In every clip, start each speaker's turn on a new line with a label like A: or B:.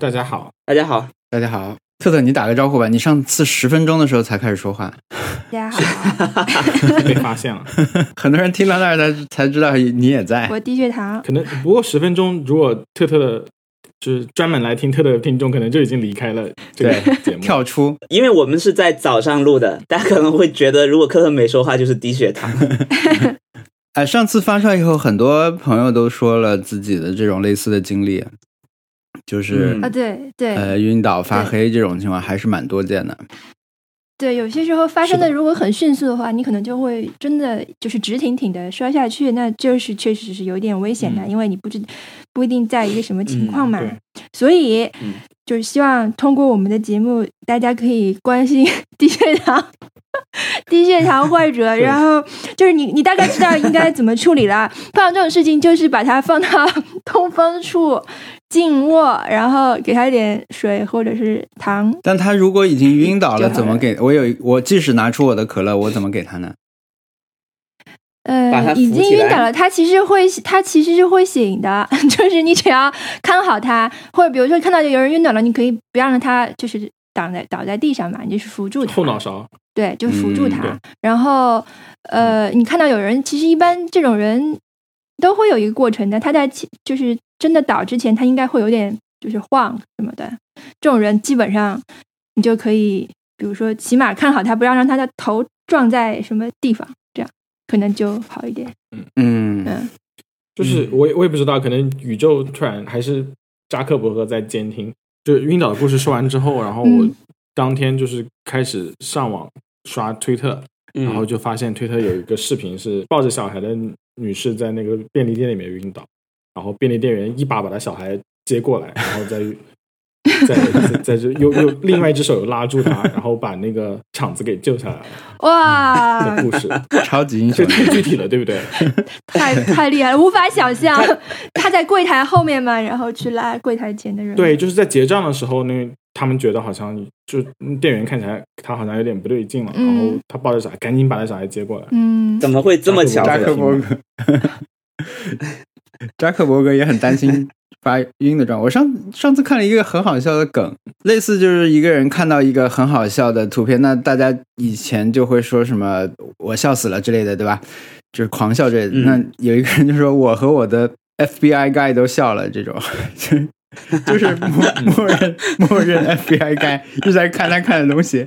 A: 大家好，
B: 大家好，
C: 大家好，特特，你打个招呼吧。你上次十分钟的时候才开始说话，
D: 大家好，
A: 被发现了。
C: 很多人听到那儿才才知道你也在。
D: 我低血糖，
A: 可能不过十分钟，如果特特的，就是专门来听特特的听众，可能就已经离开了这个节目。
C: 跳出，
B: 因为我们是在早上录的，大家可能会觉得如果科特没说话就是低血糖。
C: 哎，上次发出来以后，很多朋友都说了自己的这种类似的经历，就是、
B: 嗯
D: 啊，对对
C: 呃晕倒、发黑这种情况还是蛮多见的。
D: 对，有些时候发生
A: 的
D: 的如果很迅速的话，你可能就会真的就是直挺挺的摔下去，那就是确实是有点危险的，
A: 嗯
D: 因为你不知不一定在一个什么情况嘛。
A: 对
D: 所以、
B: 嗯
D: 就是希望通过我们的节目，大家可以关心低血糖。低血糖患者，然后就是你，你大概知道应该怎么处理了。碰到这种事情，就是把它放到 通风处静卧，然后给他一点水或者是糖，
C: 但他如果已经晕倒了，
D: 了
C: 怎么给我有我即使拿出我的可乐，我怎么给他呢？
D: 已经晕倒了，他其实会，他其实是会醒的，就是你只要看好他，或者比如说看到有人晕倒了，你可以不要让他就是倒在倒在地上嘛，你就是扶住他，
A: 后脑勺，
D: 对，就扶住
C: 嗯
D: 他。
A: 对
D: 然后呃，你看到有人，其实一般这种人都会有一个过程的，他在起就是真的倒之前，他应该会有点就是晃什么的，这种人基本上你就可以，比如说起码看好他，不要让他的头撞在什么地方，这样可能就好一点。
C: 嗯，
D: 嗯，
A: 就是我也我也不知道，可能宇宙突然还是扎克伯格在监听。就晕倒的故事说完之后，然后我
D: 嗯。
A: 当天就是开始上网刷推特，
B: 嗯。
A: 然后就发现推特有一个视频是抱着小孩的女士在那个便利店里面晕倒，然后便利店员一把把她小孩接过来，然后再 再再再就又又另外一只手又拉住他，然后把那个场子给救下来了
D: 哇
A: 的，故事，
C: 超级英
A: 这
C: 雄。
A: 太具体了，对不对？
D: 太太厉害了，无法想象他在柜台后面嘛，然后去拉柜台前的人。
A: 对，就是在结账的时候，那他们觉得好像就店员看起来他好像有点不对劲了，
D: 嗯
A: 然后他抱着小孩赶紧把他小孩接过来。
D: 嗯，
B: 怎么会这么巧？
C: 扎克伯格，扎克伯格也很担心发晕的状况。我上上次看了一个很好笑的梗，类似就是一个人看到一个很好笑的图片，那大家以前就会说什么“我笑死了”之类的，对吧？就是狂笑之类的。
B: 嗯
C: 那有一个人就说：“我和我的 FBI guy 都笑了。”这种就是就是默 默认默认 FBI guy 一直在看他看的东西。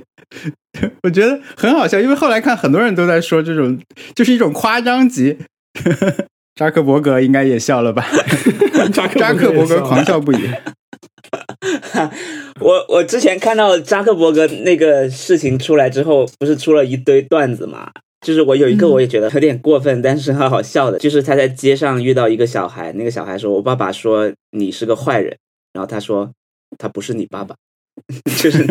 C: 我觉得很好笑，因为后来看很多人都在说这种，就是一种夸张级。扎克伯格应该也笑了吧？
A: 扎 克
C: 扎克伯格狂笑不已。
B: 我我之前看到扎克伯格那个事情出来之后，不是出了一堆段子嘛？就是我有一个
D: 嗯
B: 我也觉得有点过分，但是很好笑的，就是他在街上遇到一个小孩，那个小孩说：“我爸爸说你是个坏人。”然后他说：“他不是你爸爸。” 就是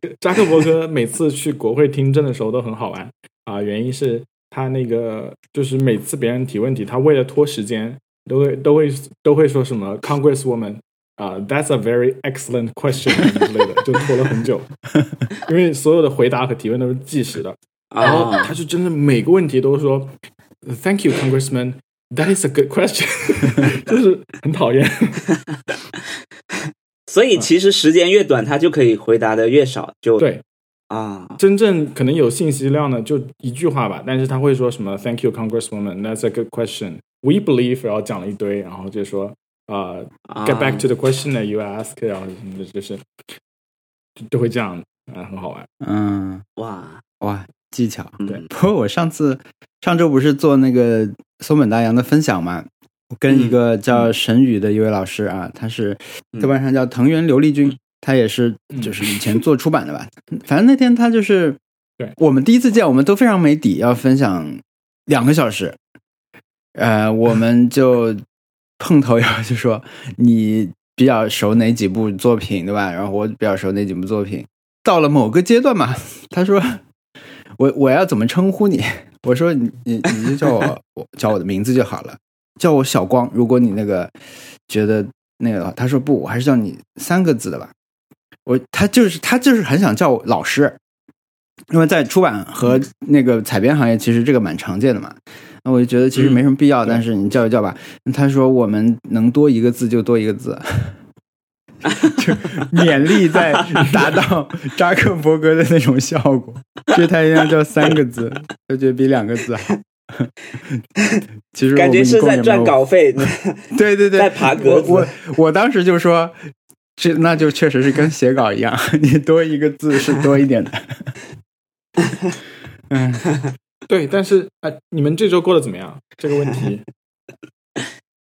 A: 扎克伯格每次去国会听证的时候都很好玩啊、原因是他那个就是每次别人提问题，他为了拖时间，都会都会都会说什么 Congresswoman 啊、t h a very excellent question 之类的，就拖了很久，因为所有的回答和提问都是计时的，然后
B: 啊
A: 他就真的每个问题都说 Thank you, Congressman. That is a good question，就是很讨厌。
B: 所以其实时间越短，他就可以回答的越少，就
A: 对，
B: 啊，
A: 真正可能有信息量的就一句话吧，但是他会说什么 “Thank you, Congresswoman, that's a good question. We believe”，然后讲了一堆，然后就说呃、
B: 啊。
A: get back to the question that you ask，然后什么的，就是就就会这样，啊、很好玩。
C: 嗯，
B: 哇，
C: 哇，技巧。
B: 嗯。
A: 对
C: 不过我上次上周不是做那个松本大洋的分享嘛，我跟一个叫沈宇的一位老师啊，他是
B: 嗯
C: 豆瓣上叫藤原琉璃君，他也是就是以前做出版的吧。反正那天他就是，
A: 对
C: 我们第一次见，我们都非常没底，要分享两个小时，呃，我们就碰头以后就说你比较熟哪几部作品，对吧？然后我比较熟哪几部作品。到了某个阶段嘛，他说我我要怎么称呼你？我说你你你就叫我我叫我的名字就好了，叫我小光。如果你那个觉得那个，他说不，我还是叫你三个字的吧。我他就是他就是很想叫我老师，因为在出版和那个采编行业，其实这个蛮常见的嘛。那我就觉得其实没什么必要，但是你叫一叫吧。他说我们能多一个字就多一个字，就勉力在达到扎克伯格的那种效果。这他应该叫三个字，我觉得比两个字好。其实
B: 感觉是在赚稿费，
C: 对对对，
B: 在爬格子。
C: 我我当时就说，这那就确实是跟写稿一样，你多一个字是多一点的。嗯，
A: 对，但是啊，你们这周过得怎么样？这个问题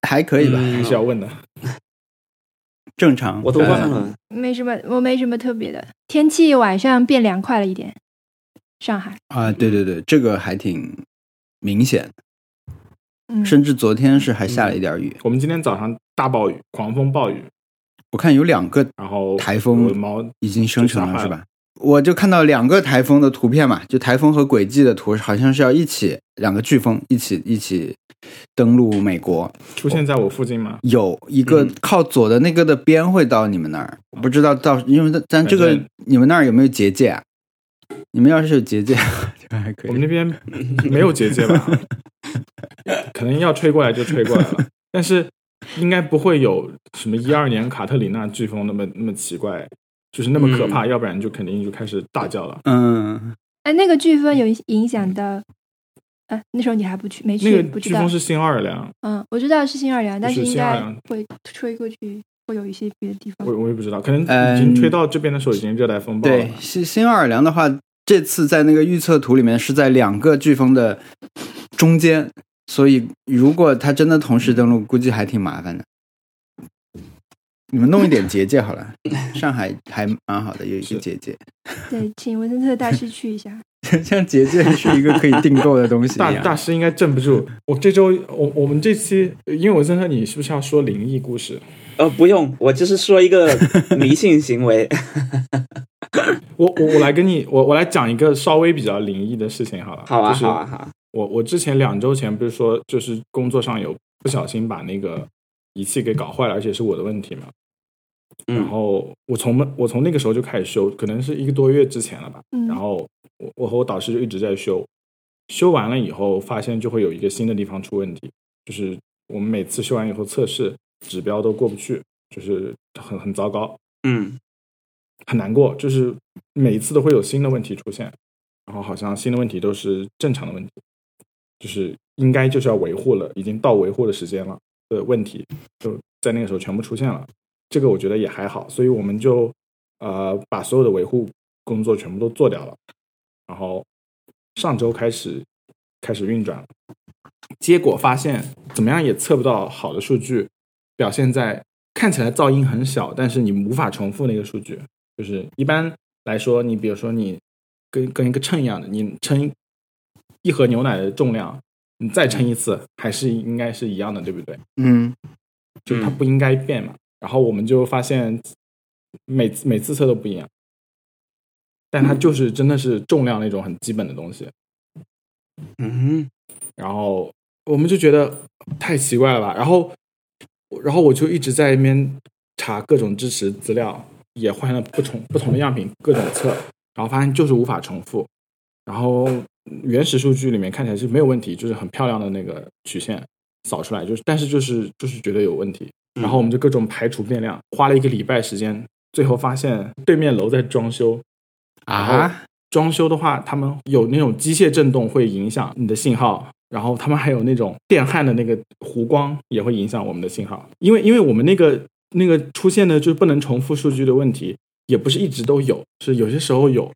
C: 还可以吧，
A: 还是要问的。
C: 正常，
B: 我都忘了，
D: 没什么，我没什么特别的。天气晚上变凉快了一点，上海
C: 啊，对对对，这个还挺明显，
D: 嗯，
C: 甚至昨天是还下了一点雨。
A: 我们今天早上大暴雨，狂风暴雨，
C: 我看有两个
A: 然后
C: 台风
A: 我的猫
C: 已经生成了，是吧？我就看到两个台风的图片嘛，就台风和轨迹的图，好像是要一起两个飓风一起一起登陆美国。
A: 出现在我附近吗？
C: 有一个
A: 嗯
C: 靠左的那个的边会到你们那儿，我不知道到，因为咱这个你们那儿有没有结界啊？你们要是有结界，就还可以。
A: 我们那边没有结界吧？可能要吹过来就吹过来了，但是应该不会有什么一二年卡特里娜飓风那么那么奇怪，就是那么可怕，要不然就肯定就开始大叫了。
C: 嗯，
D: 哎，那个飓风有影响到，呃，那时候你还不去，没去，
A: 那个
D: 不知道
A: 飓风。是新奥尔良，
D: 嗯，我知道是新奥尔良，但
A: 是
D: 应该会吹过去，会有一些别的地方
A: 我。我也不知道，可能
C: 嗯
A: 已经吹到这边的时候已经热带风暴了
C: 对，。新新奥尔良的话，这次在那个预测图里面是在两个飓风的中间，所以如果它真的同时登陆，估计还挺麻烦的。你们弄一点结界好了，上海还蛮好的，有一个结界，
D: 对，请文森特大师去一下。
C: 像结界是一个可以订购的东西
A: 大。大师应该镇不住。我这周我我们这期，因为文森特，你是不是要说灵异故事？
B: 呃，不用，我就是说一个 迷信行为。
A: 我我我来跟你，我我来讲一个稍微比较灵异的事情好了。
B: 好啊，
A: 就是
B: 好啊，好啊。
A: 我我之前两周前不是说，就是工作上有不小心把那个仪器给搞坏了，而且是我的问题嘛。然
B: 嗯
A: 后我从我从那个时候就开始修，可能是一个多月之前了吧。
D: 嗯
A: 然后我我和我导师就一直在修，修完了以后发现就会有一个新的地方出问题，就是我们每次修完以后测试指标都过不去，就是很很糟糕。
B: 嗯
A: 很难过，就是每一次都会有新的问题出现，然后好像新的问题都是正常的问题，就是应该就是要维护了，已经到维护的时间了的问题，就在那个时候全部出现了。这个我觉得也还好，所以我们就呃把所有的维护工作全部都做掉了，然后上周开始开始运转了，结果发现怎么样也测不到好的数据，表现在看起来噪音很小，但是你无法重复那个数据。就是一般来说，你比如说你跟跟一个秤一样的，你称一盒牛奶的重量，你再称一次，还是应该是一样的，对不对？
C: 嗯
A: 就它不应该变嘛。然后我们就发现每次每次测都不一样，但它就是真的是重量那种很基本的东西。
B: 嗯
A: 然后我们就觉得太奇怪了吧，然后然后我就一直在那边查各种支持资料，也换了不同不同的样品，各种测，然后发现就是无法重复。然后原始数据里面看起来是没有问题，就是很漂亮的那个曲线扫出来，就是但是就是就是觉得有问题。然后我们就各种排除变量，花了一个礼拜时间，最后发现对面楼在装修，
C: 啊，
A: 装修的话，他们有那种机械震动会影响你的信号，然后他们还有那种电焊的那个弧光也会影响我们的信号。因为因为我们那个那个出现的就是不能重复数据的问题，也不是一直都有，是有些时候有，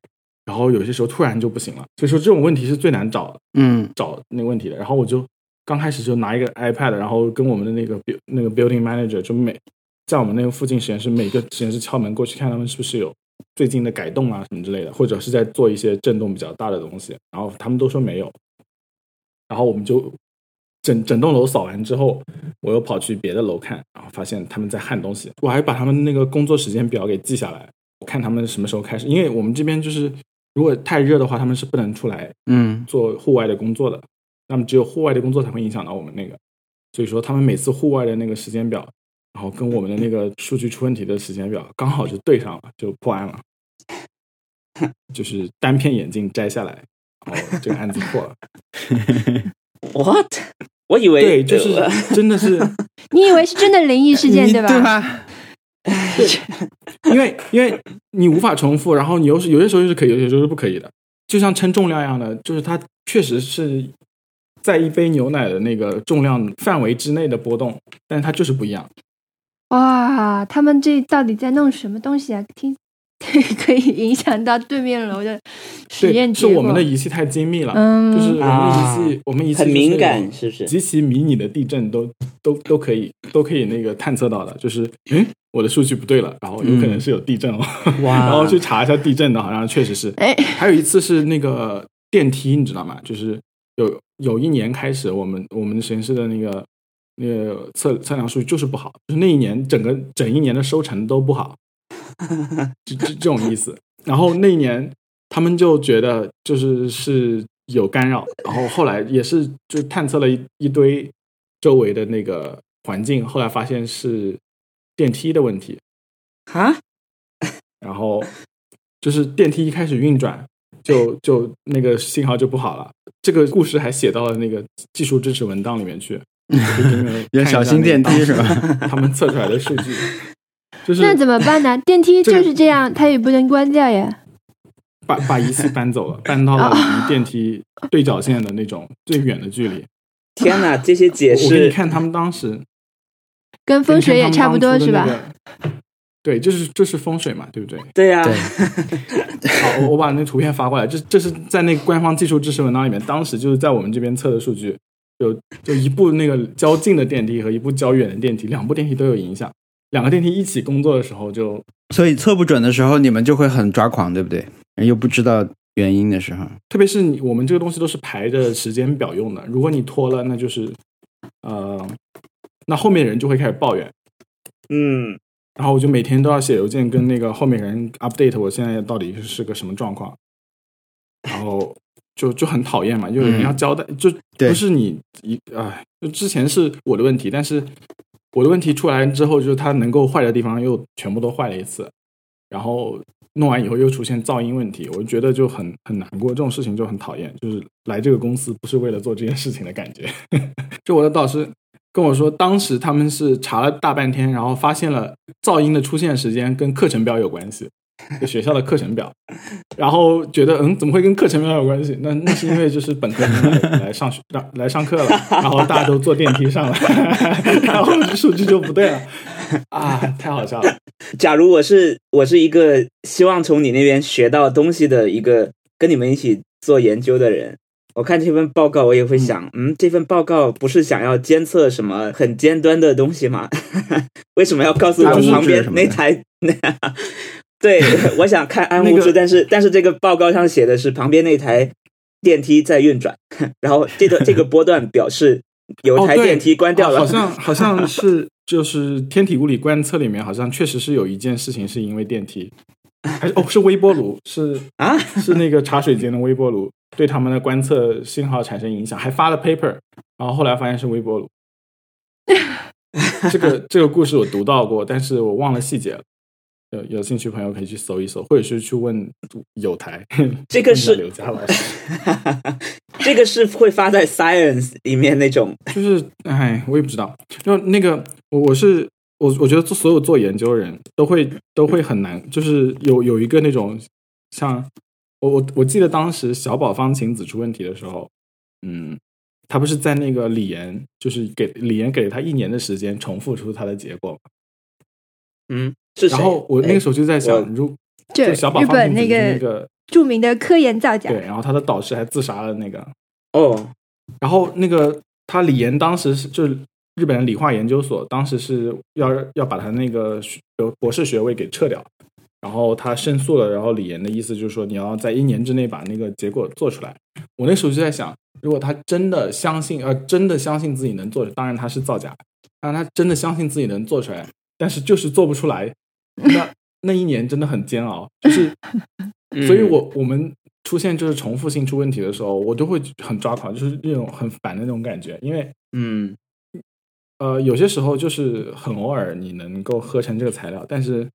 A: 然后有些时候突然就不行了。所以说这种问题是最难找
C: 嗯
A: 找那个问题的。然后我就刚开始就拿一个 iPad，然后跟我们的那个那个 building manager 就每在我们那个附近实验室每个实验室敲门过去看他们是不是有最近的改动啊什么之类的，或者是在做一些震动比较大的东西，然后他们都说没有，然后我们就整整栋楼扫完之后，我又跑去别的楼看，然后发现他们在焊东西，我还把他们那个工作时间表给记下来，我看他们什么时候开始，因为我们这边就是如果太热的话，他们是不能出来
C: 嗯。
A: 做户外的工作的，那么只有户外的工作才会影响到我们那个，所以说他们每次户外的那个时间表，然后跟我们的那个数据出问题的时间表 刚好就对上了，就破案了，就是单片眼镜摘下来，然后这个案子破了。
B: What？我以为
A: 对，就是
B: 呃
A: 真的是，
D: 你以为是真的灵异事件对吧？
C: 对吧？
A: 因为因为你无法重复，然后你又是有些时候又是可以，有些时候是不可以的，就像称重量一样的，就是它确实是在一杯牛奶的那个重量范围之内的波动，但是它就是不一样。
D: 哇，他们这到底在弄什么东西啊？听 可以影响到对面楼的实验
A: 对，是
D: 结果。
A: 我们的仪器太精密了，
D: 嗯，
A: 就是我们
B: 啊
A: 仪器，我们仪器
B: 很敏感，是不是？
A: 极其迷你的地震都都都可以都可以那个探测到的，就是嗯，我的数据不对了，然后有可能是有地震哦，
B: 哇
A: 然后去查一下地震的，好像确实是。
D: 哎，
A: 还有一次是那个电梯，你知道吗？就是有有一年开始，我们我们实验室的那个那个测测量数据就是不好，就是那一年整个整一年的收成都不好，就这这种意思。然后那一年他们就觉得就是是有干扰，然后后来也是就探测了一一堆周围的那个环境，后来发现是电梯的问题，
B: 啊，
A: 然后就是电梯一开始运转，就就那个信号就不好了。这个故事还写到了那个技术支持文档里面去，我可以给你们
C: 有
A: 看一下
C: 小心电梯是吧？
A: 他们测出来的数据，就是
D: 那怎么办呢？电梯就是这样，它也不能关掉呀。
A: 把把仪器搬走了，搬到了离电梯对角线的那种最远的距离。
B: 天哪，这些解
A: 释我给你
B: 释
A: 看他们当时
D: 跟风水也差不多是吧？？
A: 对，就是就是风水嘛，对不对？
B: 对呀、
C: 对，
A: 好，我我把那图片发过来，这这是在那个官方技术支持文档里面，当时就是在我们这边测的数据，有就一部那个较近的电梯和一部较远的电梯，两部电梯都有影响。两个电梯一起工作的时候就，
C: 所以测不准的时候，你们就会很抓狂，对不对？又不知道原因的时候，
A: 特别是你我们这个东西都是排着时间表用的，如果你拖了，那就是呃，那后面人就会开始抱怨，
B: 嗯，
A: 然后我就每天都要写邮件跟那个后面人 update 我现在到底是个什么状况，然后就就很讨厌嘛，就有人要交代，就不是你一哎，就之前是我的问题，但是我的问题出来之后，就是它能够坏的地方又全部都坏了一次，然后弄完以后又出现噪音问题，我就觉得就很很难过，这种事情就很讨厌，就是来这个公司不是为了做这件事情的感觉。就我的导师跟我说，当时他们是查了大半天，然后发现了噪音的出现时间跟课程表有关系，就学校的课程表，然后觉得嗯，怎么会跟课程表有关系？那那是因为就是本科生来来上学来来上课了，然后大家都坐电梯上来，然后数据就不对了啊，太好笑了。
B: 假如我是我是一个希望从你那边学到东西的一个跟你们一起做研究的人，我看这份报告，我也会想，嗯，这份报告不是想要监测什么很尖端的东西吗？为什么要告诉我旁边那台那？对，我想看安物质，
A: 那个
B: 但是但是这个报告上写的是旁边那台电梯在运转，然后这个这个波段表示有台电梯关掉了，
A: 哦好像 好像是就是天体物理观测里面好像确实是有一件事情是因为电梯，还是哦是微波炉是
B: 啊
A: 是那个茶水间的微波炉对他们的观测信号产生影响，还发了 paper，然后后来发现是微波炉。这个这个故事我读到过，但是我忘了细节了。有有兴趣朋友可以去搜一搜，或者是去问有台。
B: 这个是
A: 刘佳老师。
B: 这个是会发在 Science 里面那种，
A: 就是哎，我也不知道。就那个，我我是我，我觉得做所有做研究的人都会都会很难，就是有有一个那种像我我我记得当时小宝方晴子出问题的时候，嗯，他不是在那个李岩，就是给李岩给了他一年的时间重复出他的结果嘛。
B: 嗯，是
A: 然后我那个时候就在想，如
D: 就
A: 就小宝
D: 日本那
A: 个那
D: 个
A: 个
D: 著名的科研造假。
A: 对，，然后他的导师还自杀了那个，
B: 哦，
A: 然后那个他李岩当时是就是日本理化研究所，当时是要要把他那个学博士学位给撤掉，然后他申诉了，然后李岩的意思就是说你要在一年之内把那个结果做出来。我那时候就在想，如果他真的相信呃真的相信自己能做，当然他是造假，但他真的相信自己能做出来，但是就是做不出来，那那一年真的很煎熬，就是
B: 嗯
A: 所以我我们出现就是重复性出问题的时候，我都会很抓狂，就是那种很烦的那种感觉。因为
B: 嗯
A: 呃，有些时候就是很偶尔你能够合成这个材料，但是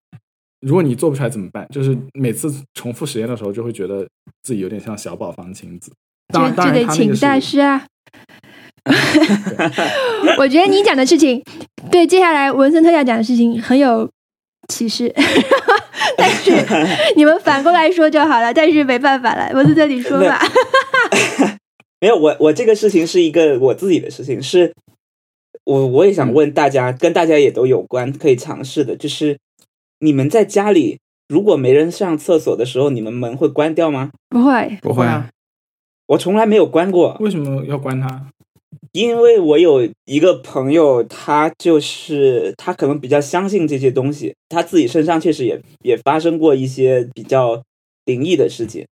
A: 如果你做不出来怎么办？就是每次重复实验的时候，就会觉得自己有点像小宝方晴子。当然他那个
D: 请大师啊。我觉得你讲的事情，对接下来文森特要讲的事情很有启示，但是 你们反过来说就好了。但是没办法了，我在这里说吧。
B: 没有，我我这个事情是一个我自己的事情，是我我也想问大家，跟大家也都有关，可以尝试的，就是你们在家里如果没人上厕所的时候，你们门会关掉吗？
D: 不会，
C: 不会啊，
B: 我从来没有关过，
A: 为什么要关它？
B: 因为我有一个朋友，他就是他可能比较相信这些东西，他自己身上确实也也发生过一些比较灵异的事情，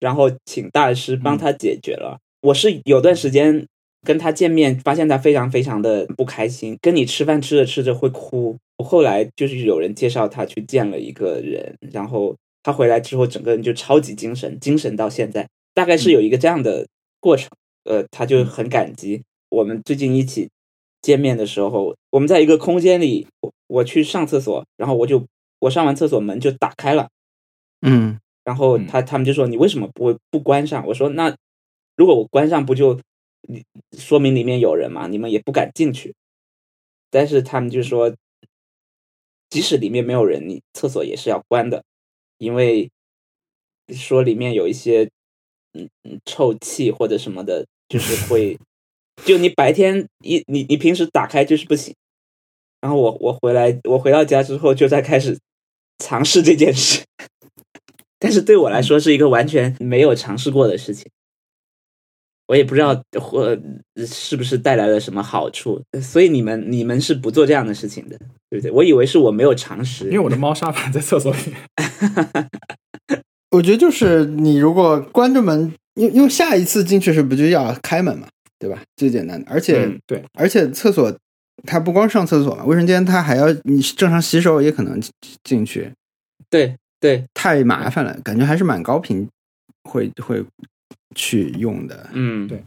B: 然后请大师帮他解决了。我是有段时间跟他见面，发现他非常非常的不开心，跟你吃饭吃着吃着会哭。我后来就是有人介绍他去见了一个人，然后他回来之后，整个人就超级精神，精神到现在，大概是有一个这样的过程。呃，他就很感激。我们最近一起见面的时候，我们在一个空间里，我我去上厕所，然后我就我上完厕所门就打开了，
C: 嗯
B: 然后
A: 嗯
B: 他他们就说你为什么不不关上？我说那如果我关上，不就你说明里面有人嘛？你们也不敢进去。但是他们就说，即使里面没有人，你厕所也是要关的，因为说里面有一些嗯嗯臭气或者什么的，就是会就你白天一你你平时打开就是不行。然后我我回来我回到家之后就在开始尝试这件事，但是对我来说是一个完全没有尝试过的事情，我也不知道或是不是带来了什么好处，所以你们你们是不做这样的事情的，对不对？我以为是我没有常识，
A: 因为我的猫砂盘在厕所里。
C: 我觉得就是你如果关着门，因因为下一次进去时不就要开门嘛，对吧？最简单的，而且、
B: 嗯
A: 对，
C: 而且厕所它不光上厕所嘛，卫生间它还要你正常洗手也可能进去，
B: 对对，
C: 太麻烦了，感觉还是蛮高频会会去用的。
B: 嗯，
A: 对。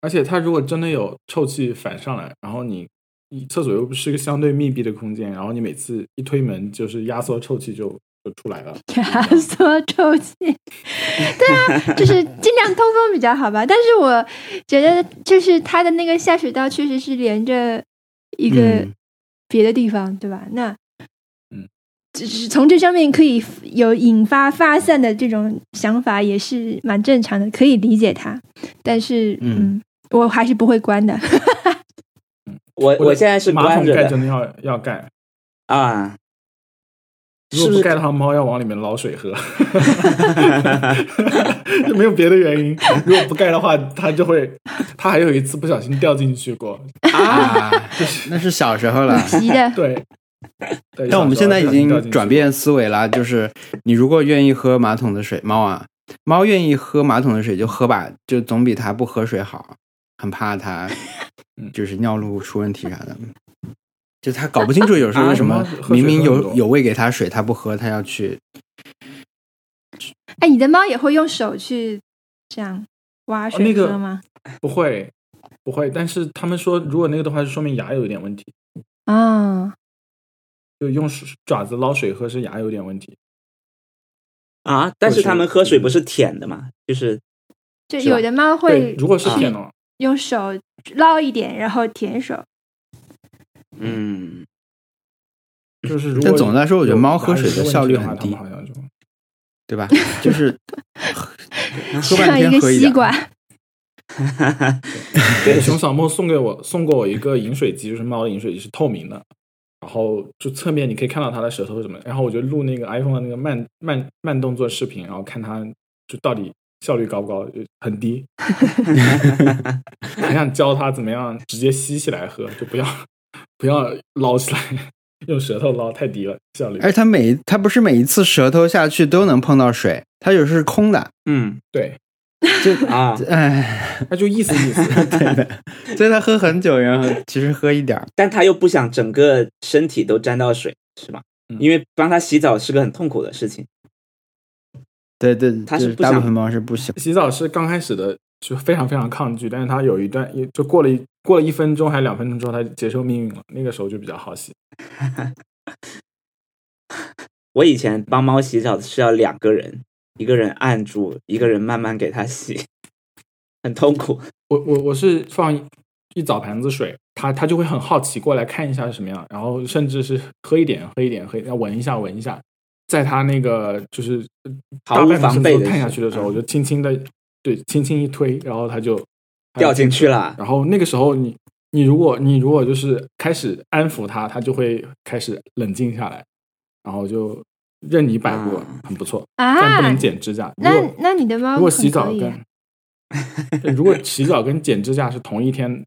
A: 而且它如果真的有臭气反上来，然后你你厕所又不是一个相对密闭的空间，然后你每次一推门就是压缩臭气就就出来了。
D: 压缩抽气，对啊，就是尽量通风比较好吧。但是我觉得，就是它的那个下水道确实是连着一个
C: 嗯
D: 别的地方，对吧？那，
A: 嗯，
D: 就是从这上面可以有引发发散的这种想法，也是蛮正常的，可以理解它。但是，
C: 嗯
D: 嗯，我还是不会关的。
B: 我我现在是
A: 马桶
B: 关着的
A: 盖真的要要盖，
B: 啊，
A: 如果不盖的话，猫要往里面捞水喝，就没有别的原因。如果不盖的话，它就会，它还有一次不小心掉进去过。
C: 啊，那是小时候了。
A: 对，对
C: 但我们现在已经转。变思维了，就是你如果愿意喝马桶的水，猫啊，猫愿意喝马桶的水就喝吧，就总比它不喝水好。很怕它
A: 嗯
C: 就是尿路出问题啥的，就他搞不清楚有时候为 什么明明有有喂给他水，他不喝，他要去
D: 哎，你的猫也会用手去这样挖水
A: 哦那个
D: 喝吗？
A: 不会，不会。但是他们说，如果那个的话，就说明牙有一点问题。
D: 啊，
A: 就用爪子捞水喝是牙有点问题。
B: 啊，但是他们喝水不是舔的嘛，就是
D: 就有的猫会，
A: 如果是舔的话，
D: 用手捞一点，然后舔手。
B: 嗯，
A: 就是如果
C: 但总的来说我觉得猫喝水的效率很低
A: 他们好像就
C: 对吧？就是 喝半
D: 像一个
C: 天喝一点。
D: 西瓜，
A: 对，熊小莫送给我送过我一个饮水机，就是猫的饮水机是透明的，然后就侧面你可以看到它的舌头什么，然后我就录那个 iPhone 的那个慢慢慢动作视频，然后看它就到底效率高不高，就很低。很想教它怎么样直接吸起来喝，就不要不要捞起来，用舌头捞太低了效率。
C: 而且它每它不是每一次舌头下去都能碰到水，它有时是空的，
B: 嗯
A: 对，
C: 就
B: 啊，
C: 哎，
A: 那就意思意思。
C: 对的，所以他喝很久，然后其实喝一点儿，
B: 但他又不想整个身体都沾到水，是吧？
A: 嗯
B: 因为帮他洗澡是个很痛苦的事情。
C: 对对，
B: 他是不想
C: 大部分猫是不想。
A: 洗澡是刚开始的就非常非常抗拒，但是他有一段也就过了一过了一分钟还是两分钟之后，他接受命运了，那个时候就比较好洗。
B: 我以前帮猫洗澡是要两个人，一个人按住，一个人慢慢给它洗。很痛苦。
A: 我我我是放一一澡盘子水，它它就会很好奇过来看一下是什么样，然后甚至是喝一点喝一点喝一点，闻一下闻一下，在它那个就是
B: 毫无
A: 大半个身子都
B: 防备的时候
A: 探下去的时候，
B: 嗯
A: 我就轻轻的对轻轻一推，然后它就
B: 掉进去了。
A: 然后那个时候你你如果你如果就是开始安抚它，它就会开始冷静下来，然后就任你摆布
B: 啊，
A: 很不错。但不
D: 啊
A: 能，剪指甲。如
D: 那那你的猫
A: 如果洗澡跟 如果洗澡跟剪指甲是同一天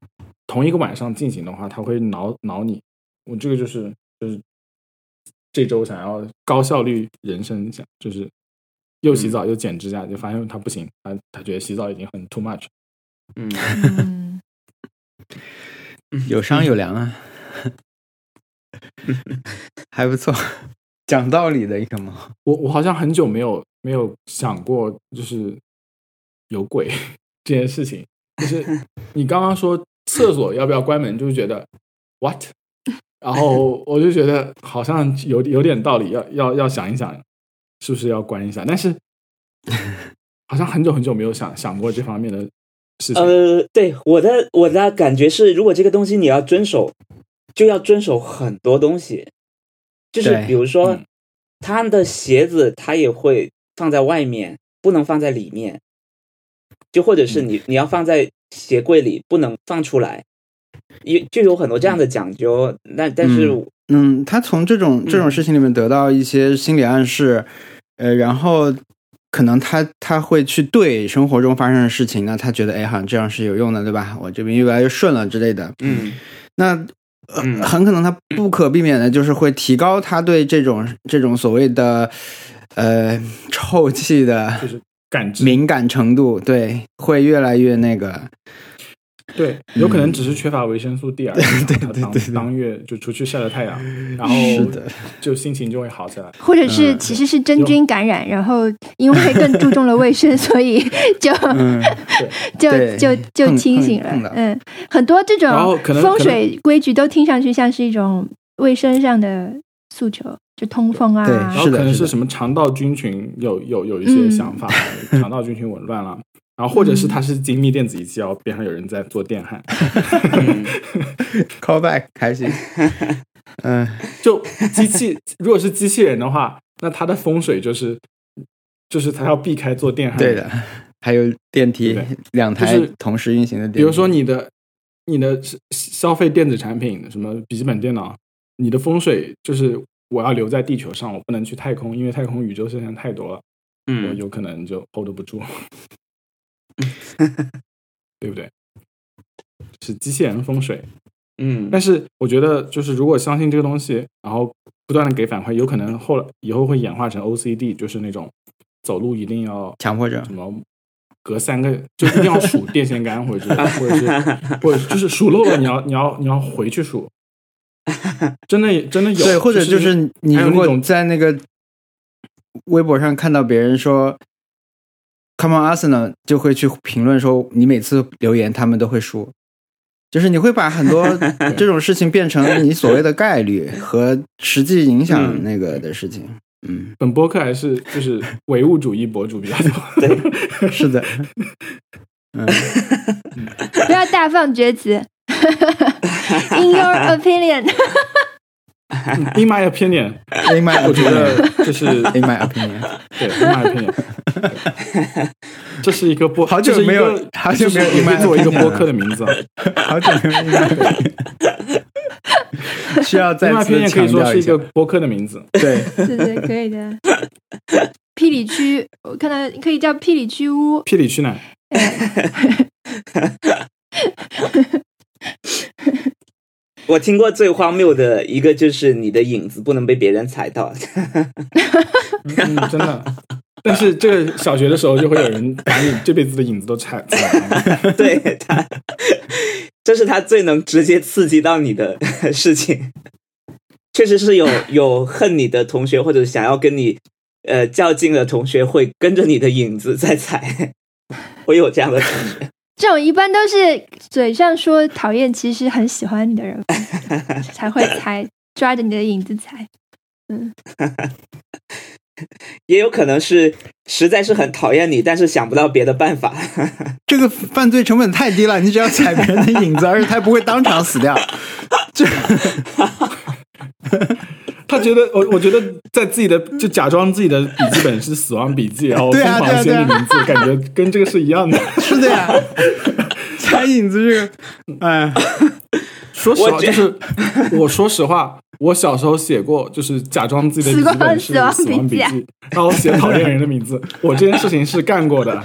A: 同一个晚上进行的话，它会挠挠你。我这个就是就是这周想要高效率人生，想就是又洗澡又剪指甲，就发现他不行，他他觉得洗澡已经很 too much。
B: 嗯，
D: 嗯，
C: 有商有量啊，还不错，讲道理的一个猫。
A: 我我好像很久没有没有想过，就是有鬼 这件事情。就是你刚刚说厕所要不要关门，就是觉得 what，然后我就觉得好像有有点道理，要要要想一想，是不是要关一下？但是 好像很久很久没有想想过这方面的事情。
B: 呃，对我的我的感觉是，如果这个东西你要遵守，就要遵守很多东西，就是比如说
A: 嗯，
B: 他的鞋子他也会放在外面，不能放在里面，就或者是你你要放在鞋柜里，不能放出来，也就有很多这样的讲究。但但是
C: 嗯嗯，他从这种这种事情里面得到一些心理暗示，呃，然后可能他他会去对生活中发生的事情，那他觉得哎，好像这样是有用的，对吧？我这边越来越顺了之类的。
B: 嗯
C: 那呃
B: 嗯
C: 很可能他不可避免的就是会提高他对这种这种所谓的呃臭气的
A: 就是感知
C: 敏感程度，对，会越来越那个。
A: 对，有可能只是缺乏维生素 D 而已。
C: 对
A: 当
C: 对对对
A: 当月就出去晒了太阳，然后
C: 是的，
A: 就心情就会好起来。
D: 或者是
C: 嗯
D: 其实是真菌感染，然后因为更注重了卫生，所以就
C: 嗯，
D: 就就就清醒。了嗯，很多这种风水规矩都听上去像是一种卫生上的诉求，就通风啊，
C: 对
A: 然后可能是什么肠道菌群有有有一些
D: 嗯
A: 想法，肠道菌群紊乱了，然后或者是它是精密电子仪器，然后边上有人在做电焊，
B: 嗯
C: callback 开心。嗯，
A: 就机器 如果是机器人的话，那它的风水就是就是它要避开做电焊，
C: 对的，还有电梯
A: 对，
C: 两台
A: 是
C: 同时运行的电梯。
A: 比如说你的你的消费电子产品，什么笔记本电脑，你的风水就是我要留在地球上，我不能去太空，因为太空宇宙现象太多了，我
B: 嗯
A: 有可能就 hold 不住，对不对？是机器人风水，
B: 嗯
A: 但是我觉得就是如果相信这个东西，然后不断的给反馈，有可能后来以后会演化成 OCD，就是那种走路一定要
C: 强迫症
A: 什，么隔三个就一定要数 电线杆，或者是或者是或者就是数漏了，你要你要你要回去数，真的真的有，
C: 对，或者就是你如果在那个微博上看到别人说 “Come on Arsenal”，就会去评论说你每次留言他们都会输，就是你会把很多 这种事情变成你所谓的概率和实际影响
B: 嗯
C: 那个的事情。嗯，
A: 本播客还是就是唯物主义博主比较多，对
C: 是的，嗯，
D: 不要大放厥词。In your opinion，
A: In my
C: opinion，In my
A: 我觉得这是
C: In my opinion，
A: 对 In my opinion，这是一个播，
C: 好久没有好久没有 In my
A: 做一个
C: opinion
A: 播客的名字。啊
C: 好久没有 In my opinion，需要再
A: ，In my
C: 次
A: opinion 可以
C: 强调一下。
A: 说是一个，播客的名字，
C: 对，
D: 对对，可以的。霹雳区，我看到可以叫霹雳区屋。
A: 霹雳区奶。
B: 我听过最荒谬的一个就是你的影子不能被别人踩到，
A: 嗯，真的。但是这个小学的时候就会有人把你这辈子的影子都踩出来。
B: 对他，这是他最能直接刺激到你的事情。确实是有有恨你的同学或者想要跟你呃较劲的同学会跟着你的影子在踩，我有这样的同学。
D: 这种一般都是嘴上说讨厌，其实很喜欢你的人 才会踩，抓着你的影子踩。
B: 也有可能是实在是很讨厌你，但是想不到别的办法。
C: 这个犯罪成本太低了，你只要踩别人的影子，而且他不会当场死掉。这
A: 他觉得我，我觉得在自己的就假装自己的笔记本是死亡笔记，然后疯狂写你名字，感觉跟这个是一样的。
C: 是的呀，踩影子这个，哎，
A: 说实话，就是我说实话，我小时候写过，就是假装自己的笔记本是
D: 死亡
A: 笔
D: 记，
A: 然后写讨厌人的名字。我这件事情是干过的，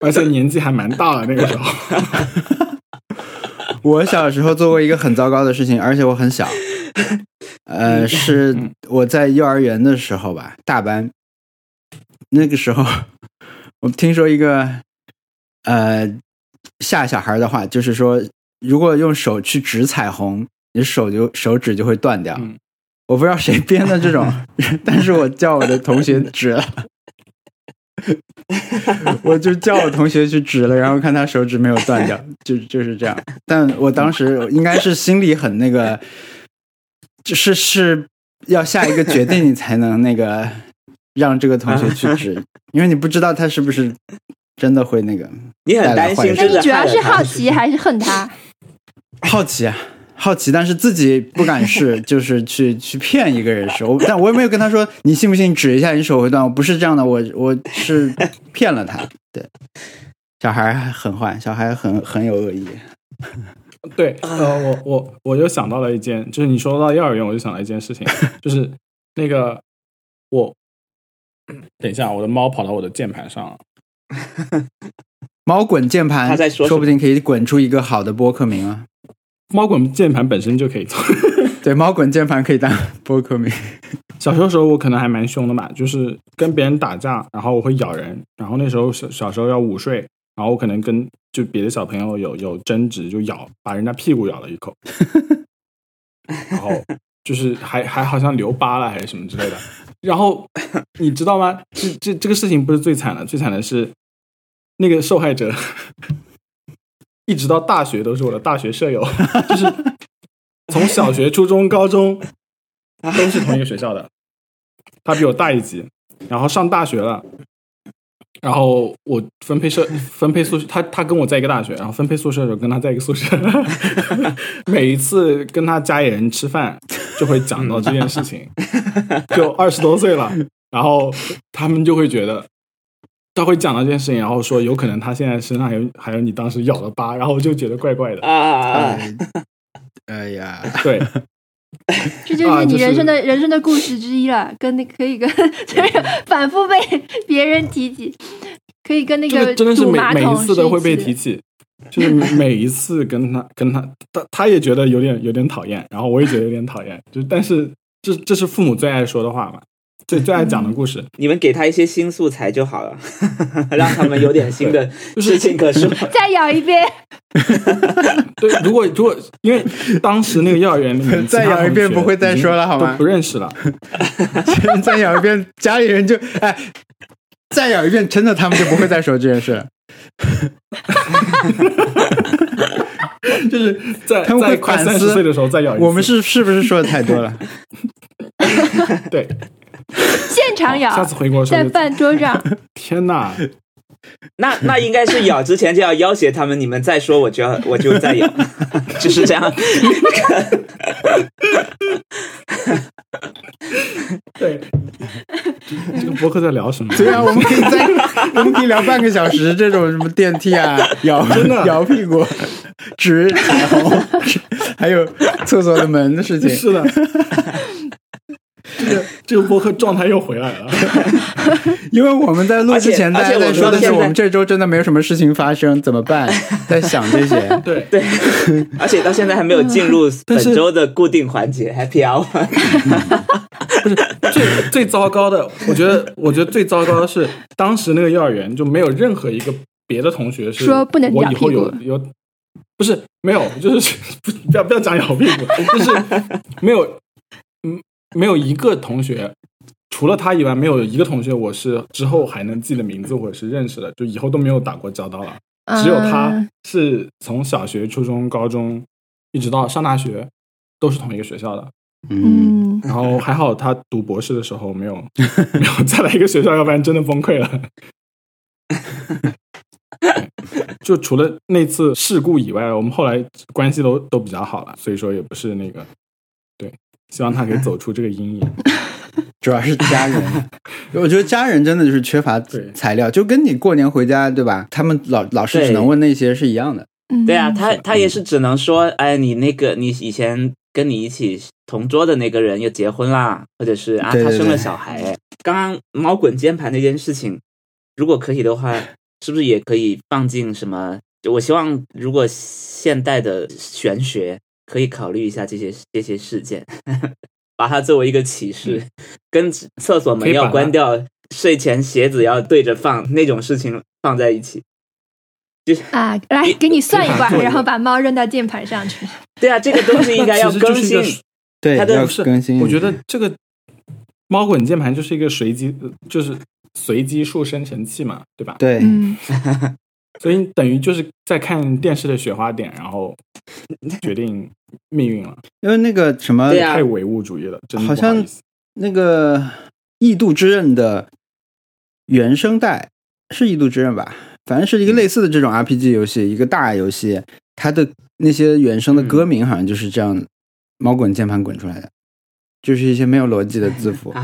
A: 而且年纪还蛮大了那个时候。
C: 我小时候做过一个很糟糕的事情，而且我很小，呃，是我在幼儿园的时候吧，大班。那个时候，我听说一个呃吓小孩的话，就是说，如果用手去指彩虹，你手就手指就会断掉。
A: 嗯
C: 我不知道谁编的这种，但是我叫我的同学指了。我就叫我同学去指了，然后看他手指没有断掉，就就是这样。但我当时应该是心里很那个，就是是要下一个决定，你才能那个让这个同学去指，因为你不知道他是不是真的会那个
B: 你很担心，
D: 那你主要是好奇还是恨他？
C: 好奇啊。好奇，但是自己不敢试，就是去去骗一个人试。我但我也没有跟他说，你信不信指一下你手会断？我不是这样的，我我是骗了他。对，小孩很坏，小孩很很有恶意。
A: 对，呃，我我我又想到了一件，就是你说到幼儿园，我就想到一件事情，就是那个我，等一下，我的猫跑到我的键盘上了。
C: 猫滚键盘，
B: 他在说
C: 不定可以滚出一个好的播客名啊。
A: 猫滚键盘本身就可以做。
C: 对，猫滚键盘可以当播客名。
A: 小时候时候我可能还蛮凶的嘛，就是跟别人打架，然后我会咬人，然后那时候小小时候要午睡，然后我可能跟就别的小朋友有有争执，就咬把人家屁股咬了一口，然后就是还还好像留疤了还是什么之类的。然后你知道吗？这这这个事情不是最惨的，最惨的是那个受害者一直到大学都是我的大学舍友，就是从小学、初中、高中都是同一个学校的。他比我大一级，然后上大学了，然后我分配舍分配宿舍，他他跟我在一个大学，然后分配宿舍的时候跟他在一个宿舍，每一次跟他家里人吃饭就会讲到这件事情，就二十多岁了，然后他们就会觉得。他会讲到这件事情，然后说有可能他现在身上还有还有你当时咬的疤，然后我就觉得怪怪的。
B: 啊啊啊！
C: 哎 哎呀，
A: 对，
D: 这就是你
A: 啊就是
D: 人生的、人生的故事之一了，跟那可以跟就是反复被别人提起，可以跟那
A: 个真的是每每一次都会被提起，就是每一次跟他跟他他他也觉得有点有点讨厌，然后我也觉得有点讨厌，就但是这这是父母最爱说的话嘛，最最爱讲的故事，
B: 你们给他一些新素材就好了，让他们有点新的 事情可说。
D: 的 再咬一遍，
A: 对，如果如果因为当时那个幼儿园里面
C: 再咬一遍不会再说了好吗
A: 不认识了，
C: 再咬一遍，家里人就哎，再咬一遍，真的他们就不会再说这件事了。
A: 就是在
C: 他们会
A: 在快
C: 反思
A: 三十岁的时候再咬一次，
C: 我们是是不是说的太多了？
A: 对，
D: 现场咬
A: 下，次回国
D: 在饭桌上，
A: 天哪，
B: 那那应该是咬之前就要要挟他们，你们再说我就要我就再咬，就是这样。
A: 对，这个博客在聊什么？
C: 对啊，我们可以再，我们可以聊半个小时这种什么电梯啊，咬
A: 真的
C: 咬屁股、指彩虹，还有厕所的门的事情。
A: 是的，这个播客状态又回来了。
C: 因为我们在录之前，
B: 而且
C: 大家在说的是
B: 我们
C: 这周真的没有什么事情发生，怎么办？在想这些。
A: 对，
B: 对，而且到现在还没有进入本周的固定环节 Happy Hour。
A: 不是最最糟糕的，我觉得，我觉得最糟糕的是，当时那个幼儿园就没有任何一个别的同学是
D: 说不能
A: 我以后
D: 咬屁股
A: 有有，不是没有，就是不不要不要讲咬屁股，就是没有，嗯，没有一个同学。除了他以外，没有一个同学我是之后还能记得名字或者是认识的，就以后都没有打过交道了。只有他
D: 嗯
A: 是从小学、初中、高中一直到上大学都是同一个学校的，
C: 嗯，
D: 嗯，
A: 然后还好他读博士的时候没有 没有再来一个学校，要不然真的崩溃了。就除了那次事故以外，我们后来关系都都比较好了，所以说也不是那个，对，希望他可以走出这个阴影。
C: 主要是家人，我觉得家人真的就是缺乏材料，就跟你过年回家对吧？他们老老师只能问那些是一样的。
D: 嗯
B: 对啊，他他也是只能说，哎，你那个你以前跟你一起同桌的那个人又结婚啦，或者是啊他生了
C: 对
B: 小孩。刚刚猫滚键盘那件事情，如果可以的话，是不是也可以放进什么？就我希望，如果现代的玄学可以考虑一下这些这些事件，把它作为一个启示，跟厕所门要关掉，睡前鞋子要对着放那种事情放在一起。
D: 就啊，来给你算一卦，然后把猫扔到键盘上去。
B: 对啊，这个东西应该 要更新。
C: 对，
B: 它的
C: 要
A: 不是
C: 更新。
A: 我觉得这个猫滚键盘就是一个随机，呃就是随机数生成器嘛，对吧？
C: 对，
D: 嗯，
A: 所以等于就是在看电视的雪花点，然后决定命运了，
C: 因为那个什么，
B: 啊
A: 太唯物主义了，真的
C: 好像。那个《异度之刃》的原声带是《异度之刃》吧？反正是一个类似的这种 RPG 游戏，一个大游戏，它的那些原声的歌名好像就是这样，猫滚键盘滚出来的，就是一些没有逻辑的字符。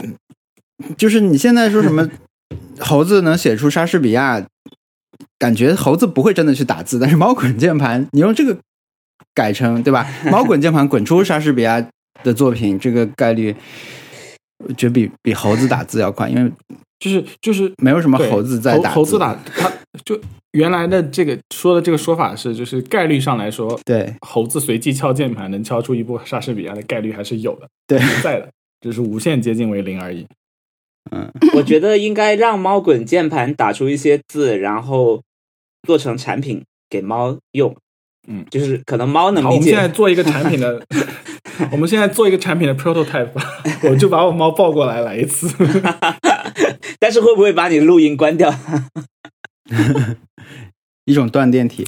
C: 就是你现在说什么 猴子能写出莎士比亚，感觉猴子不会真的去打字，但是猫滚键盘，你用这个改成对吧？猫滚键盘滚出莎士比亚的作品，这个概率，我觉得比比猴子打字要快，因为
A: 就是就是
C: 没有什么猴子在打字
A: 猴猴子打它就原来的这个说的这个说法是，就是概率上来说，
C: 对
A: 猴子随机敲键盘能敲出一部莎士比亚的概率还是有的，
C: 对
A: 存在的，只是无限接近为零而已。
B: 嗯我觉得应该让猫滚键盘打出一些字，然后做成产品给猫用。
A: 嗯，
B: 就是可能猫能
A: 好，我们现在，做一个产品的，我们现在做一个产品的 prototype，我就把我猫抱过来来一次。
B: 但是会不会把你录音关掉？
C: 一种断电体。